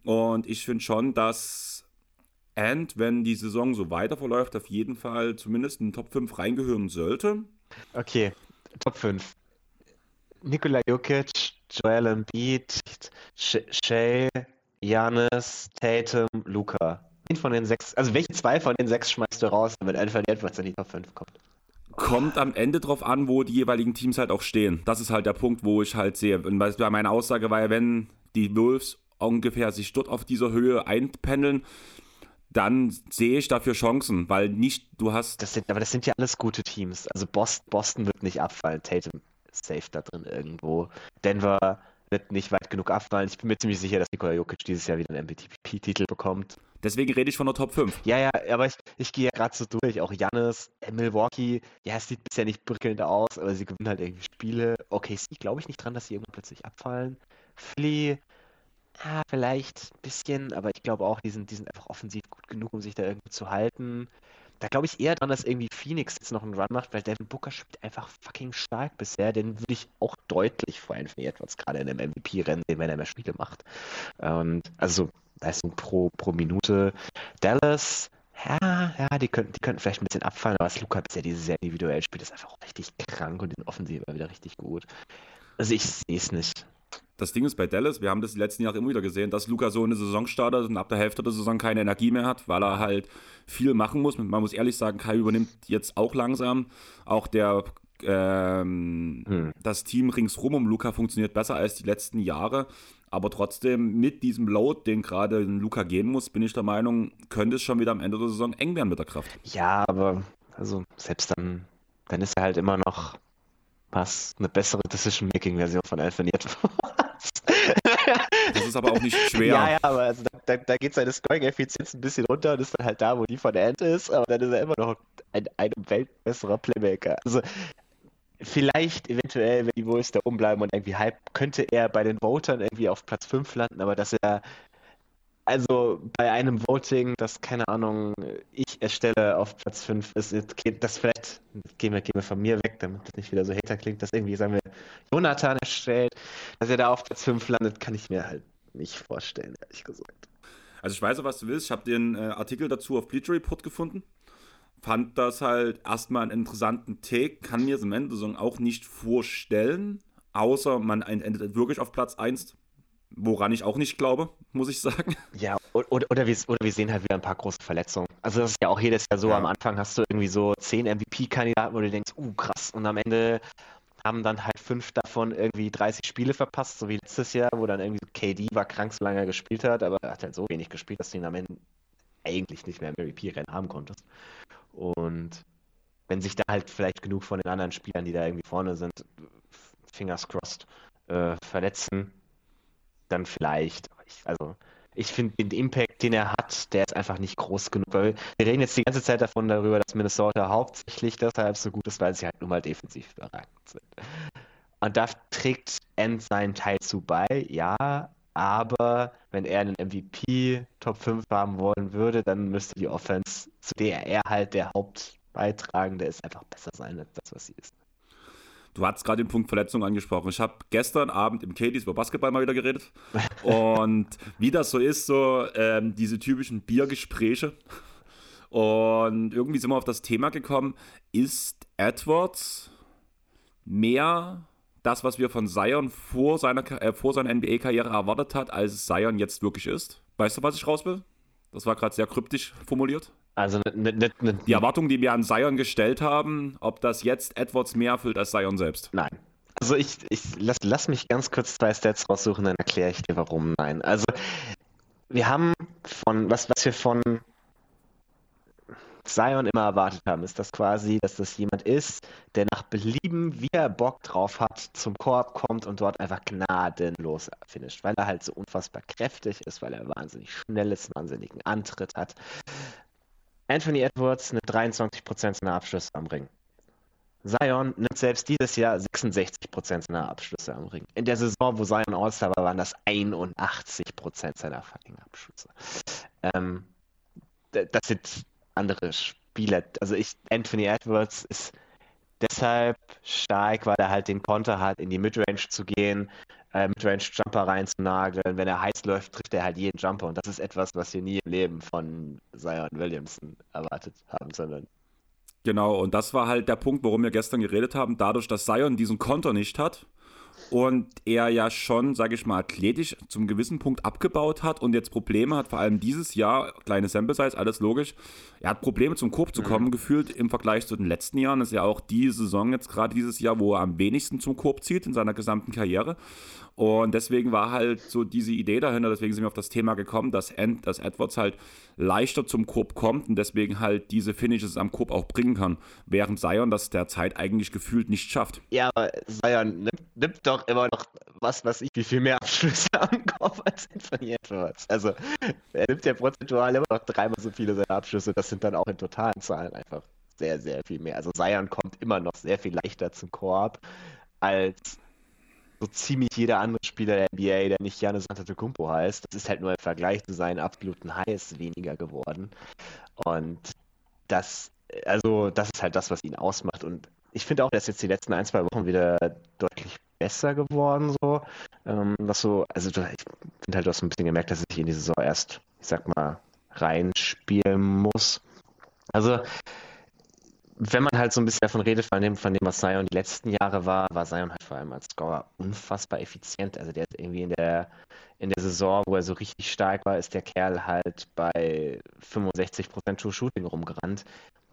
Und ich finde schon, dass Ant, wenn die Saison so weiter verläuft, auf jeden Fall zumindest in den Top 5 reingehören sollte. Okay, Top 5. Nikola Jokic, Joel Embiid, Shay, Janis, Tatum, Luca. Von den sechs, also welche zwei von den sechs schmeißt du raus, damit ein verliert, was in die Top 5 kommt? Kommt am Ende drauf an, wo die jeweiligen Teams halt auch stehen. Das ist halt der Punkt, wo ich halt sehe. Und bei meiner Aussage war ja, wenn die Wolves ungefähr sich dort auf dieser Höhe einpendeln, dann sehe ich dafür Chancen, weil nicht, du hast. Das sind, aber das sind ja alles gute Teams. Also Boston, Boston wird nicht abfallen. Tatum safe da drin irgendwo. Denver wird nicht weit genug abfallen. Ich bin mir ziemlich sicher, dass Nikola Jokic dieses Jahr wieder einen MVP-Titel bekommt. Deswegen rede ich von der Top 5. Ja, ja, aber ich, ich gehe ja gerade so durch. Auch Jannis, äh, Milwaukee, ja, es sieht bisher nicht prickelnd aus, aber sie gewinnen halt irgendwie Spiele. Okay, sie glaube ich nicht dran, dass sie irgendwann plötzlich abfallen. Philly, ah, vielleicht ein bisschen, aber ich glaube auch, die sind, die sind einfach offensiv gut genug, um sich da irgendwie zu halten. Da glaube ich eher dran, dass irgendwie Phoenix jetzt noch einen Run macht, weil Devin Booker spielt einfach fucking stark bisher. Den würde ich auch deutlich vor Anthony Edwards gerade in einem MVP-Rennen sehen, wenn er mehr Spiele macht. Und also Leistung pro, pro Minute. Dallas, ja, ja, die könnten, die könnten vielleicht ein bisschen abfallen, aber was Luca bisher dieses Jahr individuell spielt, ist einfach auch richtig krank und in Offensive wieder richtig gut. Also ich sehe es nicht das Ding ist bei Dallas, wir haben das die letzten Jahre immer wieder gesehen, dass Luca so eine Saison startet und ab der Hälfte der Saison keine Energie mehr hat, weil er halt viel machen muss. Man muss ehrlich sagen, Kai übernimmt jetzt auch langsam. Auch der ähm, hm. das Team ringsrum um Luca funktioniert besser als die letzten Jahre. Aber trotzdem, mit diesem Load, den gerade Luca gehen muss, bin ich der Meinung, könnte es schon wieder am Ende der Saison eng werden mit der Kraft. Ja, aber also selbst dann, dann ist er halt immer noch was eine bessere Decision-Making-Version von Edwards. Das ist aber auch nicht schwer. Ja, ja, aber also da, da geht seine Scoring-Effizienz ein bisschen runter und ist dann halt da, wo die von Ant ist, aber dann ist er immer noch ein, ein weltbesserer Playmaker. Also vielleicht eventuell, wenn die Wolves da oben bleiben und irgendwie hype, könnte er bei den Votern irgendwie auf Platz 5 landen, aber dass er also bei einem Voting, das, keine Ahnung, ich erstelle auf Platz 5, ist, das vielleicht, gehen wir, gehen wir von mir weg, damit das nicht wieder so hater klingt, dass irgendwie, sagen wir, Jonathan erstellt, dass er da auf Platz 5 landet, kann ich mir halt nicht vorstellen, ehrlich gesagt. Also ich weiß, was du willst. Ich habe den äh, Artikel dazu auf Bleacher Report gefunden. Fand das halt erstmal einen interessanten Take. Kann mir es im Ende auch nicht vorstellen. Außer man endet wirklich auf Platz 1 Woran ich auch nicht glaube, muss ich sagen. Ja, oder, oder, wir, oder wir sehen halt wieder ein paar große Verletzungen. Also das ist ja auch jedes Jahr so, ja. am Anfang hast du irgendwie so zehn MVP-Kandidaten, wo du denkst, uh, krass. Und am Ende haben dann halt fünf davon irgendwie 30 Spiele verpasst, so wie letztes Jahr, wo dann irgendwie KD war krank, so lange er gespielt hat, aber er hat halt so wenig gespielt, dass du ihn am Ende eigentlich nicht mehr im MVP-Rennen haben konntest. Und wenn sich da halt vielleicht genug von den anderen Spielern, die da irgendwie vorne sind, fingers crossed, äh, verletzen, dann vielleicht. Ich Also ich finde den Impact, den er hat, der ist einfach nicht groß genug. Weil wir reden jetzt die ganze Zeit davon darüber, dass Minnesota hauptsächlich deshalb so gut ist, weil sie halt nun mal defensiv überragend sind. Und da trägt End seinen Teil zu bei, ja, aber wenn er einen MVP Top 5 haben wollen würde, dann müsste die Offense, zu der er halt der Hauptbeitragende ist, einfach besser sein als das, was sie ist. Du hast gerade den Punkt Verletzung angesprochen. Ich habe gestern Abend im Katie's über Basketball mal wieder geredet. Und wie das so ist, so ähm, diese typischen Biergespräche. Und irgendwie sind wir auf das Thema gekommen, ist Edwards mehr das, was wir von Zion vor seiner, äh, vor seiner NBA-Karriere erwartet hat, als Zion jetzt wirklich ist? Weißt du, was ich raus will? Das war gerade sehr kryptisch formuliert. Also ne, ne, ne, die Erwartungen, die wir an Zion gestellt haben, ob das jetzt Edwards mehr erfüllt als Zion selbst. Nein. Also ich, ich lass, lass mich ganz kurz zwei Stats raussuchen, dann erkläre ich dir, warum nein. Also wir haben von, was, was wir von Zion immer erwartet haben, ist das quasi, dass das jemand ist, der nach Belieben, wie er Bock drauf hat, zum Korb kommt und dort einfach gnadenlos finisht, weil er halt so unfassbar kräftig ist, weil er wahnsinnig schnell ist, wahnsinnigen Antritt hat. Anthony Edwards nimmt 23% seiner Abschlüsse am Ring. Zion nimmt selbst dieses Jahr 66% seiner Abschlüsse am Ring. In der Saison, wo Zion All-Star war, waren das 81% seiner fucking Abschlüsse. Ähm, das sind andere Spieler. Also ich, Anthony Edwards ist deshalb stark, weil er halt den Konter hat, in die Midrange zu gehen, äh, Midrange-Jumper reinzunageln. Wenn er heiß läuft, trifft er halt jeden Jumper. Und das ist etwas, was wir nie im Leben von Zion Williamson erwartet haben, sondern Genau, und das war halt der Punkt, worum wir gestern geredet haben. Dadurch, dass Zion diesen Konter nicht hat, und er ja schon, sage ich mal, athletisch zum gewissen Punkt abgebaut hat und jetzt Probleme hat, vor allem dieses Jahr, kleine Sample Size, alles logisch, er hat Probleme zum Korb zu kommen, mhm. gefühlt im Vergleich zu den letzten Jahren. Das ist ja auch die Saison jetzt gerade dieses Jahr, wo er am wenigsten zum Korb zieht in seiner gesamten Karriere. Und deswegen war halt so diese Idee dahinter, deswegen sind wir auf das Thema gekommen, dass, Ed, dass Edwards halt leichter zum Korb kommt und deswegen halt diese Finishes am Korb auch bringen kann, während Zion das derzeit eigentlich gefühlt nicht schafft. Ja, aber Zion nimmt, nimmt doch immer noch was, was ich, wie viel mehr Abschlüsse am Kopf als Anthony Edwards. Also er nimmt ja prozentual immer noch dreimal so viele seiner Abschlüsse, das sind dann auch in totalen Zahlen einfach sehr, sehr viel mehr. Also Zion kommt immer noch sehr viel leichter zum Korb als so ziemlich jeder andere Spieler der NBA, der nicht Giannis Antetokounmpo heißt. Das ist halt nur im Vergleich zu seinen absoluten Highs weniger geworden. Und das, also das ist halt das, was ihn ausmacht. Und ich finde auch, dass jetzt die letzten ein, zwei Wochen wieder deutlich besser geworden, so. Ähm, was so, also ich finde halt, du hast ein bisschen gemerkt, dass sich in die Saison erst, ich sag mal, reinspielen muss. Also wenn man halt so ein bisschen davon redet, von dem, von dem, was Zion die letzten Jahre war, war Zion halt vor allem als Scorer unfassbar effizient. Also der ist irgendwie in der, in der Saison, wo er so richtig stark war, ist der Kerl halt bei 65% True Shooting rumgerannt.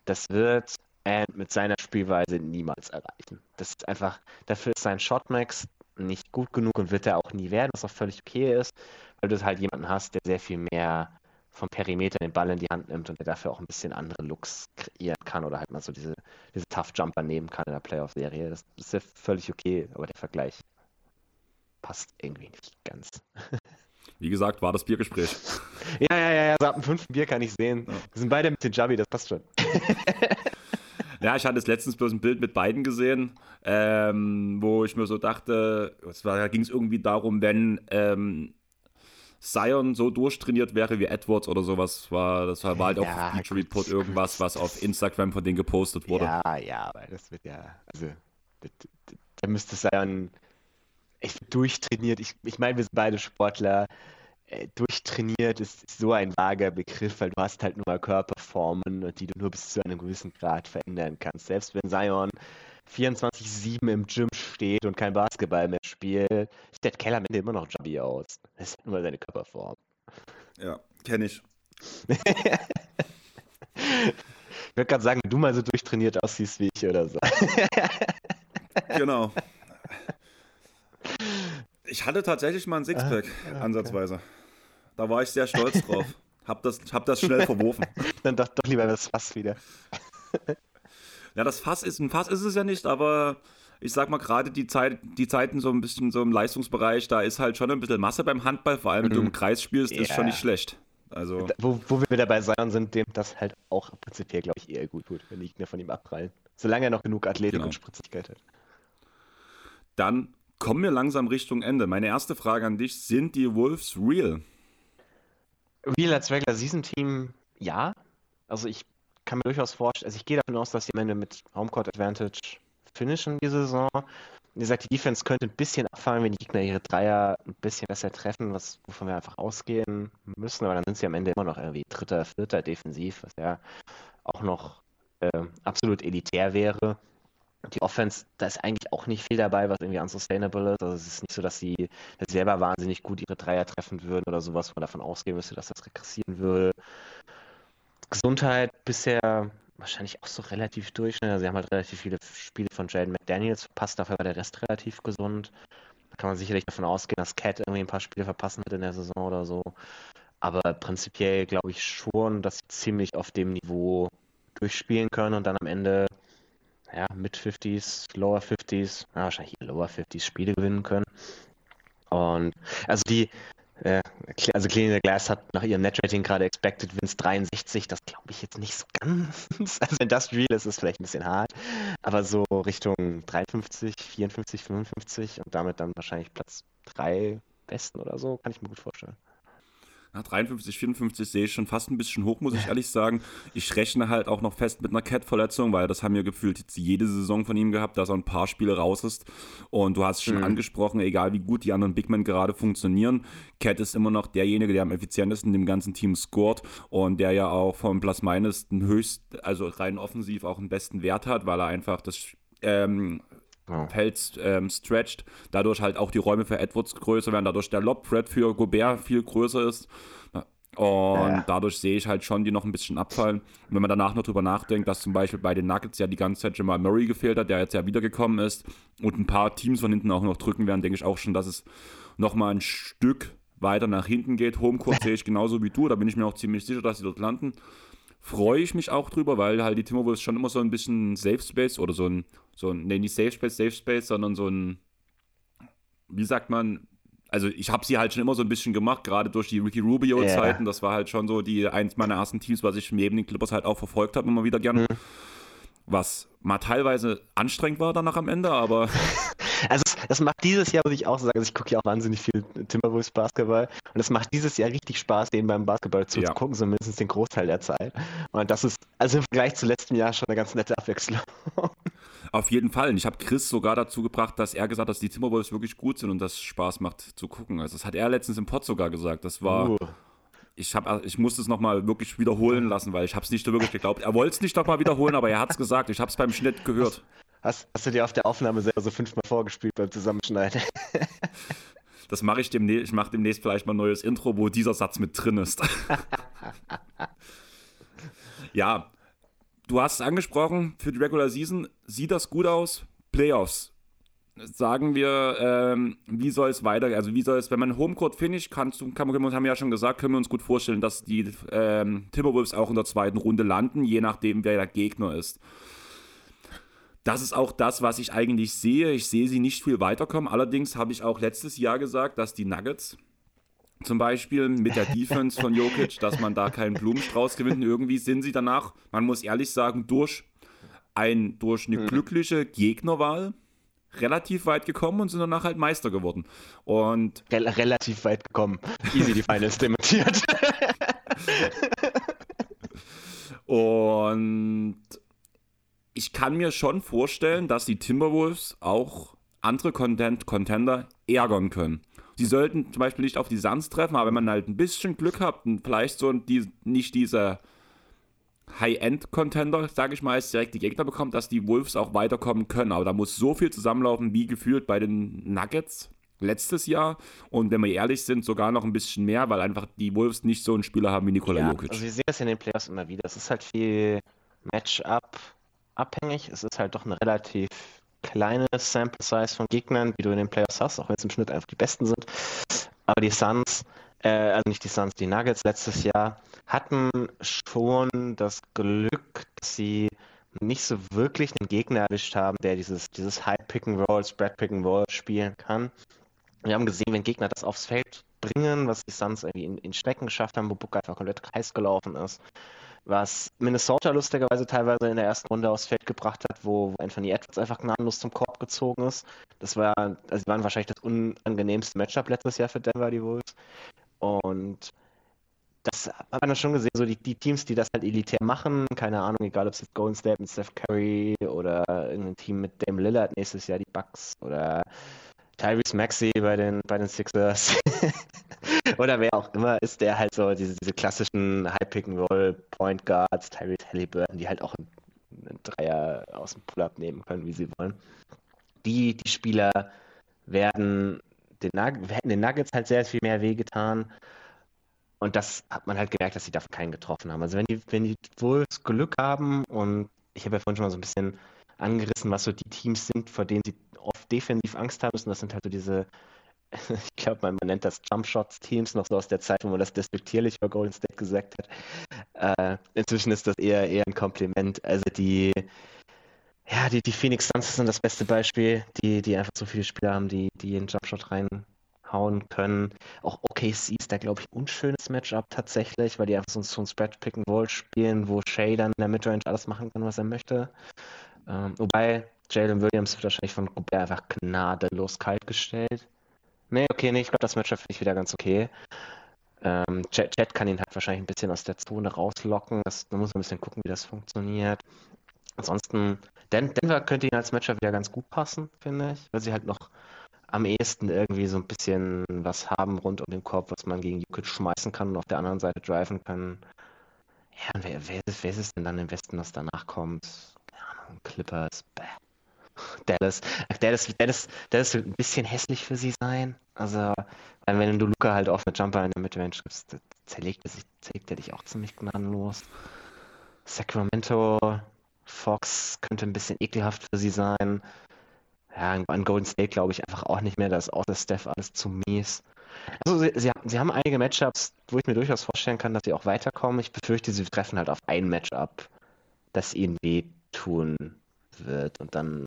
Das wird Ant mit seiner Spielweise niemals erreichen. Das ist einfach, dafür ist sein Shotmax nicht gut genug und wird er auch nie werden, was auch völlig okay ist, weil du halt jemanden hast, der sehr viel mehr vom Perimeter den Ball in die Hand nimmt und der dafür auch ein bisschen andere Looks kreieren kann oder halt mal so diese, diese Tough Jumper nehmen kann in der Playoff-Serie. Das ist ja völlig okay, aber der Vergleich passt irgendwie nicht ganz. Wie gesagt, war das Biergespräch. Ja, ja, ja, ja, so ab dem fünften Bier kann ich sehen. Ja. Wir sind beide mit den Javi, das passt schon. Ja, ich hatte jetzt letztens bloß ein Bild mit beiden gesehen, ähm, wo ich mir so dachte, da ging es irgendwie darum, wenn ähm, Zion so durchtrainiert wäre wie Edwards oder sowas. War, das war, halt ja, auf Feature Report irgendwas, was auf Instagram von denen gepostet wurde. Ja, ja, aber das wird ja, also da müsste Zion echt durchtrainiert. Ich, ich meine, wir sind beide Sportler. Äh, durchtrainiert ist, ist, so ein vager Begriff, weil du hast halt nur mal Körperformen, die du nur bis zu einem gewissen Grad verändern kannst. Selbst wenn Zion 24-7 im Gym steht und kein Basketball mehr spielt, sieht der Keller am Ende immer noch Jobby aus. Das ist nur seine Körperform. Ja, kenne ich. ich würde gerade sagen, wenn du mal so durchtrainiert aussiehst wie ich oder so. genau. Ich hatte tatsächlich mal ein Sixpack, ah, okay. ansatzweise. Da war ich sehr stolz drauf. Hab das, hab das schnell verworfen. Dann doch, doch lieber das Fass wieder. Ja, das Fass ist ein Fass ist es ja nicht, aber ich sag mal gerade die, Zeit, die Zeiten so ein bisschen so im Leistungsbereich, da ist halt schon ein bisschen Masse beim Handball, vor allem wenn du im mhm. Kreis spielst, yeah. ist schon nicht schlecht. Also wo, wo wir dabei sein sind, dem das halt auch prinzipiell, glaube ich, eher gut tut, wenn die Gegner von ihm abprallen. Solange er noch genug Athletik genau. und Spritzigkeit hat. Dann kommen wir langsam Richtung Ende. Meine erste Frage an dich: Sind die Wolves real? Real als Regular Season Team, ja. Also ich kann mir durchaus vorstellen, also ich gehe davon aus, dass sie am Ende mit Homecourt Advantage finishen die Saison. Wie gesagt, die Defense könnte ein bisschen abfallen, wenn die Gegner ihre Dreier ein bisschen besser treffen, was, wovon wir einfach ausgehen müssen. Aber dann sind sie am Ende immer noch irgendwie Dritter, Vierter defensiv, was ja auch noch äh, absolut elitär wäre. Die Offense, da ist eigentlich auch nicht viel dabei, was irgendwie unsustainable ist. Also es ist nicht so, dass sie selber wahnsinnig gut ihre Dreier treffen würden oder sowas, wo man davon ausgehen müsste, dass das regressieren würde. Gesundheit bisher wahrscheinlich auch so relativ durch. Ne? Sie haben halt relativ viele Spiele von Jaden McDaniels verpasst, dafür war der Rest relativ gesund. Da kann man sicherlich davon ausgehen, dass Cat irgendwie ein paar Spiele verpassen wird in der Saison oder so. Aber prinzipiell glaube ich schon, dass sie ziemlich auf dem Niveau durchspielen können und dann am Ende ja, mit 50s, Lower 50s, ja, wahrscheinlich Lower 50s Spiele gewinnen können. Und also die, äh, also Cleaning the Glass hat nach ihrem Netrating gerade Expected Wins 63. Das glaube ich jetzt nicht so ganz. Also wenn das real ist, ist es vielleicht ein bisschen hart. Aber so Richtung 53, 54, 55 und damit dann wahrscheinlich Platz 3 besten oder so, kann ich mir gut vorstellen. Na, 53, 54 sehe ich schon fast ein bisschen hoch, muss ich ehrlich sagen. Ich rechne halt auch noch fest mit einer Cat-Verletzung, weil das haben wir gefühlt jetzt jede Saison von ihm gehabt, dass er ein paar Spiele raus ist. Und du hast schon mhm. angesprochen, egal wie gut die anderen Big Men gerade funktionieren, Cat ist immer noch derjenige, der am effizientesten im ganzen Team scored und der ja auch vom Plus Minus den höchst, also rein offensiv auch den besten Wert hat, weil er einfach das ähm, ja. Feld ähm, stretcht, dadurch halt auch die Räume für Edwards größer werden, dadurch der Lob-Thread für Gobert viel größer ist. Und ja. dadurch sehe ich halt schon, die noch ein bisschen abfallen. Und wenn man danach noch drüber nachdenkt, dass zum Beispiel bei den Nuggets ja die ganze Zeit Jamal Murray gefehlt hat, der jetzt ja wiedergekommen ist und ein paar Teams von hinten auch noch drücken werden, denke ich auch schon, dass es nochmal ein Stück weiter nach hinten geht. Homecourt sehe ich genauso wie du, da bin ich mir auch ziemlich sicher, dass sie dort landen. Freue ich mich auch drüber, weil halt die Timberwolves schon immer so ein bisschen Safe Space oder so ein so ein, nee, nicht Safe Space, Safe Space, sondern so ein, wie sagt man, also ich habe sie halt schon immer so ein bisschen gemacht, gerade durch die Ricky Rubio-Zeiten. Yeah. Das war halt schon so die eins meiner ersten Teams, was ich neben den Clippers halt auch verfolgt habe, immer wieder gerne. Mhm. Was mal teilweise anstrengend war danach am Ende, aber. Also das macht dieses Jahr, muss ich auch sagen, also ich gucke ja auch wahnsinnig viel Timberwolves Basketball und es macht dieses Jahr richtig Spaß, denen beim Basketball zuzugucken, ja. zumindest den Großteil der Zeit. Und das ist also im Vergleich zu letztem Jahr schon eine ganz nette Abwechslung. Auf jeden Fall. Und ich habe Chris sogar dazu gebracht, dass er gesagt hat, dass die Timberwolves wirklich gut sind und das Spaß macht zu gucken. Also das hat er letztens im Pod sogar gesagt. Das war. Uh. Ich, hab, ich musste es nochmal wirklich wiederholen lassen, weil ich habe es nicht so wirklich geglaubt. Er wollte es nicht nochmal wiederholen, aber er hat es gesagt. Ich habe es beim Schnitt gehört. Hast, hast, du dir auf der Aufnahme selber so fünfmal vorgespielt beim Zusammenschneiden? Das mache ich demnächst. Ich mache demnächst vielleicht mal ein neues Intro, wo dieser Satz mit drin ist. ja, du hast es angesprochen, für die Regular Season sieht das gut aus. Playoffs. Sagen wir, ähm, wie soll es weiter, also wie soll es, wenn man Homecourt Finish kannst du, kann, haben wir ja schon gesagt, können wir uns gut vorstellen, dass die ähm, Timberwolves auch in der zweiten Runde landen, je nachdem, wer der Gegner ist. Das ist auch das, was ich eigentlich sehe. Ich sehe sie nicht viel weiterkommen. Allerdings habe ich auch letztes Jahr gesagt, dass die Nuggets zum Beispiel mit der Defense von Jokic, dass man da keinen Blumenstrauß gewinnt. Irgendwie sind sie danach, man muss ehrlich sagen, durch, ein, durch eine mhm. glückliche Gegnerwahl relativ weit gekommen und sind danach halt Meister geworden. Und Rel relativ weit gekommen. Easy die Finals dementiert. und ich kann mir schon vorstellen, dass die Timberwolves auch andere Content Contender ärgern können. Sie sollten zum Beispiel nicht auf die Suns treffen, aber wenn man halt ein bisschen Glück hat und vielleicht so die, nicht diese High-End-Contender, sage ich mal, als direkte Gegner bekommt, dass die Wolves auch weiterkommen können. Aber da muss so viel zusammenlaufen, wie gefühlt bei den Nuggets letztes Jahr. Und wenn wir ehrlich sind, sogar noch ein bisschen mehr, weil einfach die Wolves nicht so einen Spieler haben wie Nikola ja, Jokic. Also wir sehen das in den Playoffs immer wieder. Es ist halt viel Matchup abhängig. Es ist halt doch eine relativ kleine Sample Size von Gegnern, wie du in den Playoffs hast, auch wenn es im Schnitt einfach die besten sind. Aber die Suns, äh, also nicht die Suns, die Nuggets letztes Jahr hatten schon das Glück, dass sie nicht so wirklich einen Gegner erwischt haben, der dieses, dieses High-Pick-and-Roll, Spread-Pick-and-Roll spielen kann. Wir haben gesehen, wenn Gegner das aufs Feld bringen, was die Suns irgendwie in, in Strecken geschafft haben, wo Book einfach komplett heiß gelaufen ist, was Minnesota lustigerweise teilweise in der ersten Runde aufs Feld gebracht hat, wo, Anthony Edwards einfach gnadenlos zum Korb gezogen ist. Das war, also waren wahrscheinlich das unangenehmste Matchup letztes Jahr für Denver, die Wolves. Und das hat man schon gesehen, so die, die, Teams, die das halt elitär machen, keine Ahnung, egal ob es jetzt Golden State mit Steph Curry oder irgendein Team mit Dame Lillard nächstes Jahr, die Bucks oder Tyrese Maxey bei den, bei den Sixers oder wer auch immer ist, der halt so diese, diese klassischen High-Pick-and-Roll-Point Guards, Tyrese Halliburton, die halt auch einen, einen Dreier aus dem Pull-Up nehmen können, wie sie wollen. Die, die Spieler werden den, hätten den Nuggets halt sehr viel mehr wehgetan. Und das hat man halt gemerkt, dass sie davon keinen getroffen haben. Also wenn die, wenn die Wolves Glück haben und ich habe ja vorhin schon mal so ein bisschen angerissen, was so die Teams sind, vor denen sie oft defensiv Angst haben müssen. Das sind halt so diese, ich glaube, man, nennt das Jump Shots Teams noch so aus der Zeit, wo man das despektierlich über Golden State gesagt hat. Äh, inzwischen ist das eher, eher ein Kompliment. Also die, ja, die, die Phoenix Suns sind das beste Beispiel, die, die einfach so viele Spieler haben, die, die einen Jumpshot reinhauen können. Auch OKC ist da, glaube ich, ein unschönes Matchup tatsächlich, weil die einfach so, so ein Spread Pick and spielen, wo Shay dann in der Midrange alles machen kann, was er möchte. Ähm, wobei Jalen Williams wird wahrscheinlich von Gobert einfach gnadenlos kalt gestellt. Nee, okay, nee, ich glaube, das Matchup finde ich wieder ganz okay. Ähm, Jet, Jet, kann ihn halt wahrscheinlich ein bisschen aus der Zone rauslocken. Das, da muss man ein bisschen gucken, wie das funktioniert. Ansonsten, Den Denver könnte ihn als Matchup wieder ganz gut passen, finde ich, weil sie halt noch am ehesten irgendwie so ein bisschen was haben rund um den Korb, was man gegen Jokic schmeißen kann und auf der anderen Seite driven kann. Ja, und wer, wer, wer ist es denn dann im Westen, was danach kommt? Keine Ahnung, Clippers, bäh. Dallas. Dallas, Dallas, Dallas wird ein bisschen hässlich für sie sein. Also, wenn du Luca halt auf eine Jumper in der Midrange gibst, er, zerlegt er dich auch ziemlich gnadenlos. Sacramento, Fox könnte ein bisschen ekelhaft für sie sein. Ja, an Golden State glaube ich einfach auch nicht mehr. Da ist außer Steph alles zu mies. Also sie, sie, sie, haben einige Matchups, wo ich mir durchaus vorstellen kann, dass sie auch weiterkommen. Ich befürchte, sie treffen halt auf ein Matchup, das ihnen wehtun wird. Und dann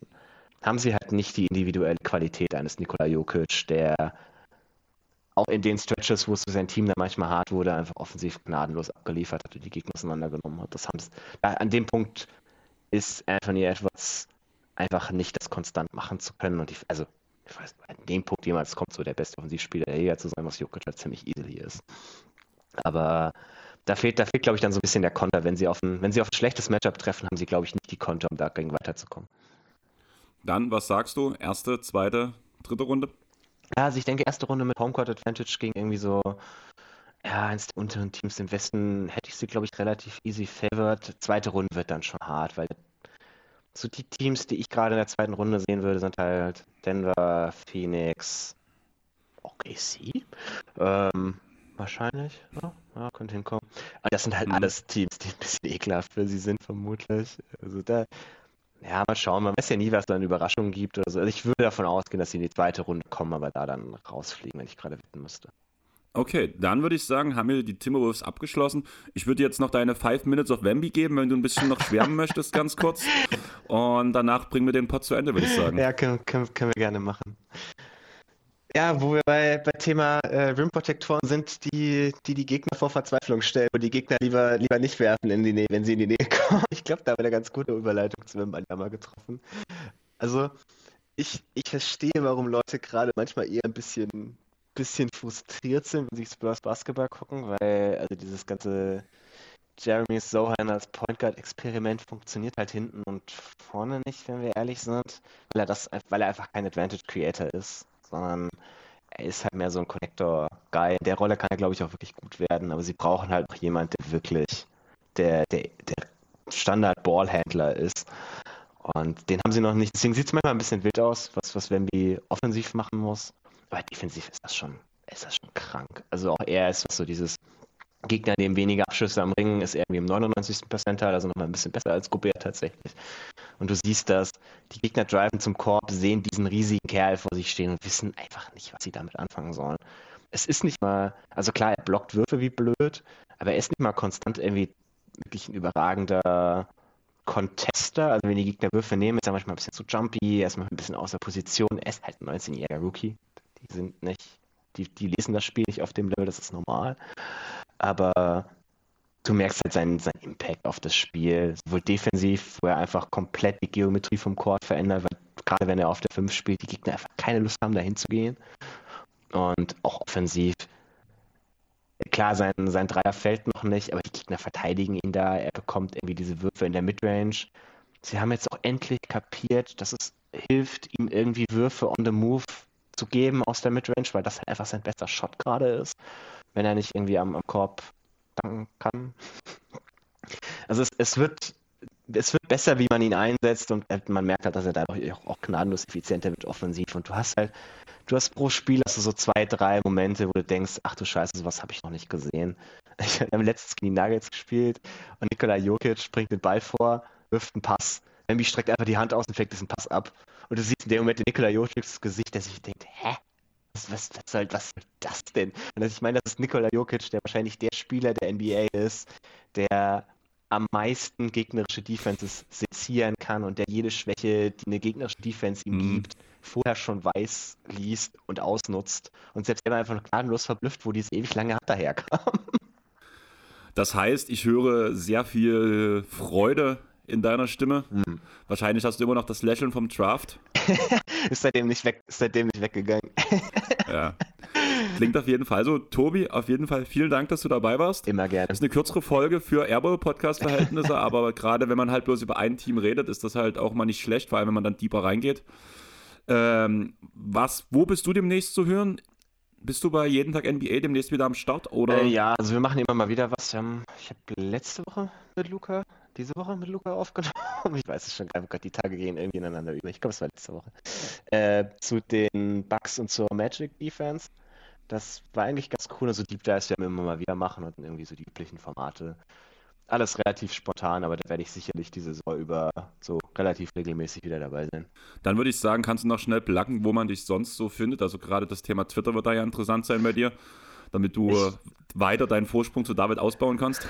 haben sie halt nicht die individuelle Qualität eines Nikola Jokic, der auch in den Stretches, wo es für sein Team dann manchmal hart wurde, einfach offensiv gnadenlos abgeliefert hat und die Gegner auseinandergenommen hat. Das haben sie, an dem Punkt ist Anthony Edwards einfach nicht das konstant machen zu können. Und ich, also, ich weiß, an dem Punkt jemals kommt so der beste Offensivspieler der Liga zu sein, was Jokic halt ziemlich easily ist. Aber da fehlt, da fehlt, glaube ich, dann so ein bisschen der Konter. Wenn sie auf ein, wenn sie auf ein schlechtes Matchup treffen, haben sie, glaube ich, nicht die Konter, um dagegen weiterzukommen. Dann, was sagst du? Erste, zweite, dritte Runde? Ja, also ich denke, erste Runde mit Homecourt Advantage ging irgendwie so ja, eins der unteren Teams im Westen hätte ich sie, glaube ich, relativ easy favored. Zweite Runde wird dann schon hart, weil so die Teams, die ich gerade in der zweiten Runde sehen würde, sind halt Denver, Phoenix, OKC. Ähm, wahrscheinlich, ja, ja, könnte hinkommen. Aber das sind halt mhm. alles Teams, die ein bisschen ekelhaft für sie sind, vermutlich. Also da, ja, mal schauen, man weiß ja nie, was da eine Überraschung gibt oder so. Also ich würde davon ausgehen, dass sie in die zweite Runde kommen, aber da dann rausfliegen, wenn ich gerade wetten müsste. Okay, dann würde ich sagen, haben wir die Timberwolves abgeschlossen. Ich würde jetzt noch deine Five Minutes of Wemby geben, wenn du ein bisschen noch schwärmen möchtest, ganz kurz. Und danach bringen wir den Pod zu Ende, würde ich sagen. Ja, können, können, können wir gerne machen. Ja, wo wir bei, bei Thema äh, Rim-Protektoren sind, die, die die Gegner vor Verzweiflung stellen, wo die Gegner lieber, lieber nicht werfen, in die Nähe, wenn sie in die Nähe kommen. Ich glaube, da haben wir eine ganz gute Überleitung zu Wembanyama getroffen. Also, ich, ich verstehe, warum Leute gerade manchmal eher ein bisschen bisschen frustriert sind, wenn sie Spurs Basketball gucken, weil also dieses ganze Jeremy Sohan als Point Guard Experiment funktioniert halt hinten und vorne nicht, wenn wir ehrlich sind, weil er das, weil er einfach kein Advantage Creator ist, sondern er ist halt mehr so ein Connector Guy. In der Rolle kann er glaube ich auch wirklich gut werden, aber sie brauchen halt auch jemand, der wirklich der, der, der Standard Ballhändler ist. Und den haben sie noch nicht. Deswegen sieht es manchmal ein bisschen wild aus, was, was Wemby offensiv machen muss. Aber defensiv ist das schon, ist das schon krank. Also auch er ist so dieses Gegner nehmen weniger Abschüsse am Ring, ist irgendwie im 99. Percental, also nochmal ein bisschen besser als Gobert tatsächlich. Und du siehst das, die Gegner driven zum Korb, sehen diesen riesigen Kerl vor sich stehen und wissen einfach nicht, was sie damit anfangen sollen. Es ist nicht mal, also klar, er blockt Würfe wie blöd, aber er ist nicht mal konstant irgendwie wirklich ein überragender Contest bewusster. Also wenn die Gegner Würfe nehmen, ist er manchmal ein bisschen zu jumpy, erstmal ein bisschen außer Position. Er ist halt ein 19-jähriger Rookie. Die sind nicht, die, die lesen das Spiel nicht auf dem Level, das ist normal. Aber du merkst halt seinen, seinen Impact auf das Spiel. Sowohl defensiv, wo er einfach komplett die Geometrie vom Court verändert, weil gerade wenn er auf der 5 spielt, die Gegner einfach keine Lust haben, dahin zu gehen. Und auch offensiv. Klar, sein, sein Dreier fällt noch nicht, aber die Gegner verteidigen ihn da. Er bekommt irgendwie diese Würfe in der Midrange. Sie haben jetzt auch endlich kapiert, dass es hilft, ihm irgendwie Würfe on the move zu geben aus der Midrange, weil das halt einfach sein bester Shot gerade ist, wenn er nicht irgendwie am, am Korb danken kann. Also es, es wird es wird besser, wie man ihn einsetzt und man merkt halt, dass er dadurch auch, auch gnadenlos effizienter wird offensiv. Und du hast halt, du hast pro Spiel hast du so zwei, drei Momente, wo du denkst, ach du Scheiße, sowas habe ich noch nicht gesehen. Ich habe letztens gegen die Nuggets gespielt und Nikola Jokic bringt den Ball vor, wirft einen Pass. Embi streckt einfach die Hand aus und fängt diesen Pass ab. Und du siehst in dem Moment in Nikola Jokic's Gesicht, der sich denkt, hä? Was, was, was, soll, was soll das denn? Und ich meine, das ist Nikola Jokic, der wahrscheinlich der Spieler der NBA ist, der am meisten gegnerische Defenses sezieren kann und der jede Schwäche, die eine gegnerische Defense ihm mhm. gibt, vorher schon weiß, liest und ausnutzt. Und selbst er war einfach gnadenlos verblüfft, wo diese ewig lange Hand daherkam. Das heißt, ich höre sehr viel Freude in deiner Stimme. Mhm. Wahrscheinlich hast du immer noch das Lächeln vom Draft. ist, seitdem nicht weg, ist seitdem nicht weggegangen. ja. Klingt auf jeden Fall so. Tobi, auf jeden Fall vielen Dank, dass du dabei warst. Immer gerne. Das ist eine kürzere Folge für Airball-Podcast-Verhältnisse, aber gerade wenn man halt bloß über ein Team redet, ist das halt auch mal nicht schlecht, vor allem wenn man dann deeper reingeht. Ähm, was, wo bist du demnächst zu hören? Bist du bei jeden Tag NBA demnächst wieder am Start? Oder? Äh, ja, also wir machen immer mal wieder was. Ich habe letzte Woche mit Luca, diese Woche mit Luca aufgenommen. Ich weiß es schon gar nicht, die Tage gehen irgendwie ineinander über. Ich glaube, es war letzte Woche. Äh, zu den Bugs und zur Magic Defense. Das war eigentlich ganz cool. Also Deep Dives werden wir immer mal wieder machen und irgendwie so die üblichen Formate. Alles relativ spontan, aber da werde ich sicherlich die Saison über so relativ regelmäßig wieder dabei sein. Dann würde ich sagen, kannst du noch schnell placken, wo man dich sonst so findet. Also gerade das Thema Twitter wird da ja interessant sein bei dir damit du ich weiter deinen Vorsprung zu David ausbauen kannst?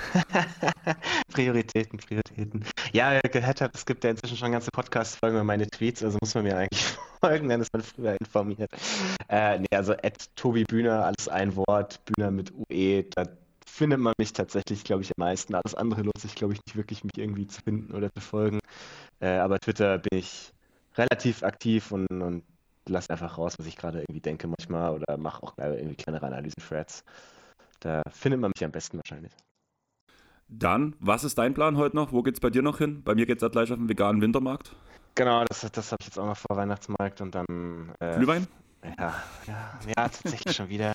Prioritäten, Prioritäten. Ja, gehört habe, es gibt ja inzwischen schon ganze Podcast-Folgen über meine Tweets, also muss man mir eigentlich folgen, dann ist man früher informiert. Äh, nee, also at Tobi Bühner, alles ein Wort, Bühner mit UE, da findet man mich tatsächlich, glaube ich, am meisten. Alles andere lohnt sich, glaube ich, nicht wirklich, mich irgendwie zu finden oder zu folgen. Äh, aber Twitter bin ich relativ aktiv und, und lasse einfach raus, was ich gerade irgendwie denke manchmal oder mache auch irgendwie kleinere Analysen-Threads. Da findet man mich am besten wahrscheinlich. Dann, was ist dein Plan heute noch? Wo geht es bei dir noch hin? Bei mir geht es gleich auf den veganen Wintermarkt. Genau, das, das habe ich jetzt auch noch vor Weihnachtsmarkt und dann. Äh, Glühwein? Ja, ja, ja, tatsächlich schon wieder.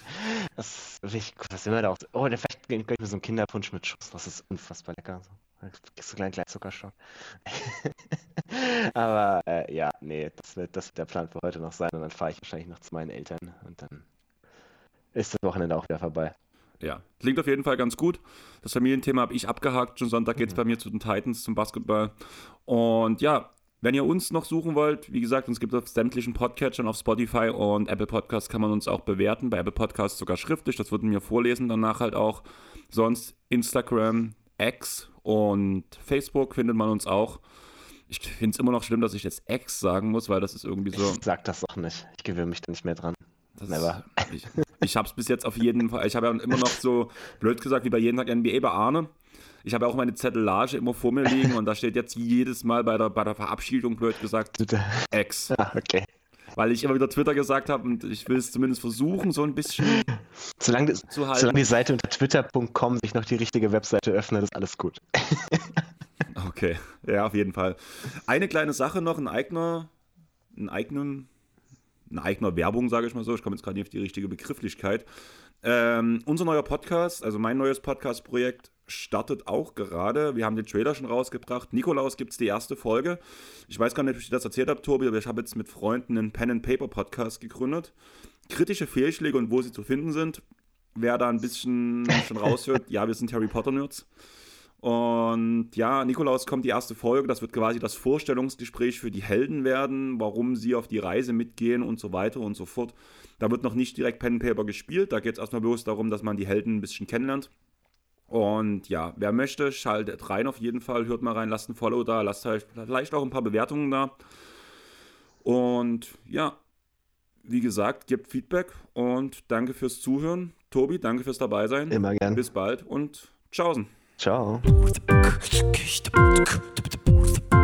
Das ist richtig. Was immer da auch. Oh, der vielleicht gleich mir so ein Kinderpunsch mit Schuss. Das ist unfassbar lecker. So. Gleich gleich Zuckerstock. Aber äh, ja, nee, das wird, das wird der Plan für heute noch sein. Und dann fahre ich wahrscheinlich noch zu meinen Eltern und dann ist das Wochenende auch wieder vorbei. Ja, klingt auf jeden Fall ganz gut. Das Familienthema habe ich abgehakt. Schon Sonntag geht es mhm. bei mir zu den Titans zum Basketball. Und ja, wenn ihr uns noch suchen wollt, wie gesagt, uns gibt es auf sämtlichen Podcatchern auf Spotify und Apple Podcasts kann man uns auch bewerten. Bei Apple Podcasts sogar schriftlich, das würden wir vorlesen danach halt auch. Sonst Instagram, X und Facebook findet man uns auch. Ich finde es immer noch schlimm, dass ich jetzt X sagen muss, weil das ist irgendwie so. Ich sag das doch nicht. Ich gewöhne mich da nicht mehr dran. Das Never. Ist, ich ich habe es bis jetzt auf jeden Fall. Ich habe ja immer noch so, blöd gesagt, wie bei jeden Tag NBA bei Arne. Ich habe ja auch meine Zettelage immer vor mir liegen und da steht jetzt jedes Mal bei der, bei der Verabschiedung, blöd gesagt, X. Ah, okay. Weil ich immer wieder Twitter gesagt habe und ich will es zumindest versuchen, so ein bisschen solange, zu halten. Solange die Seite unter twitter.com sich noch die richtige Webseite öffnet, ist alles gut. okay, ja, auf jeden Fall. Eine kleine Sache noch, ein eigener, ein eigenen, ein eigener Werbung, sage ich mal so. Ich komme jetzt gerade nicht auf die richtige Begrifflichkeit. Ähm, unser neuer Podcast, also mein neues Podcast-Projekt, startet auch gerade. Wir haben den Trailer schon rausgebracht. Nikolaus gibt es die erste Folge. Ich weiß gar nicht, ob ich das erzählt habe, Tobi, aber ich habe jetzt mit Freunden einen Pen and Paper Podcast gegründet. Kritische Fehlschläge und wo sie zu finden sind. Wer da ein bisschen schon raushört, ja, wir sind Harry Potter Nerds. Und ja, Nikolaus kommt die erste Folge. Das wird quasi das Vorstellungsgespräch für die Helden werden, warum sie auf die Reise mitgehen und so weiter und so fort. Da wird noch nicht direkt Pen and Paper gespielt. Da geht es erstmal bloß darum, dass man die Helden ein bisschen kennenlernt. Und ja, wer möchte, schaltet rein auf jeden Fall. Hört mal rein, lasst ein Follow da, lasst vielleicht auch ein paar Bewertungen da. Und ja, wie gesagt, gebt Feedback und danke fürs Zuhören. Tobi, danke fürs Dabeisein. Immer gern. Bis bald und tschaußen. Ciao.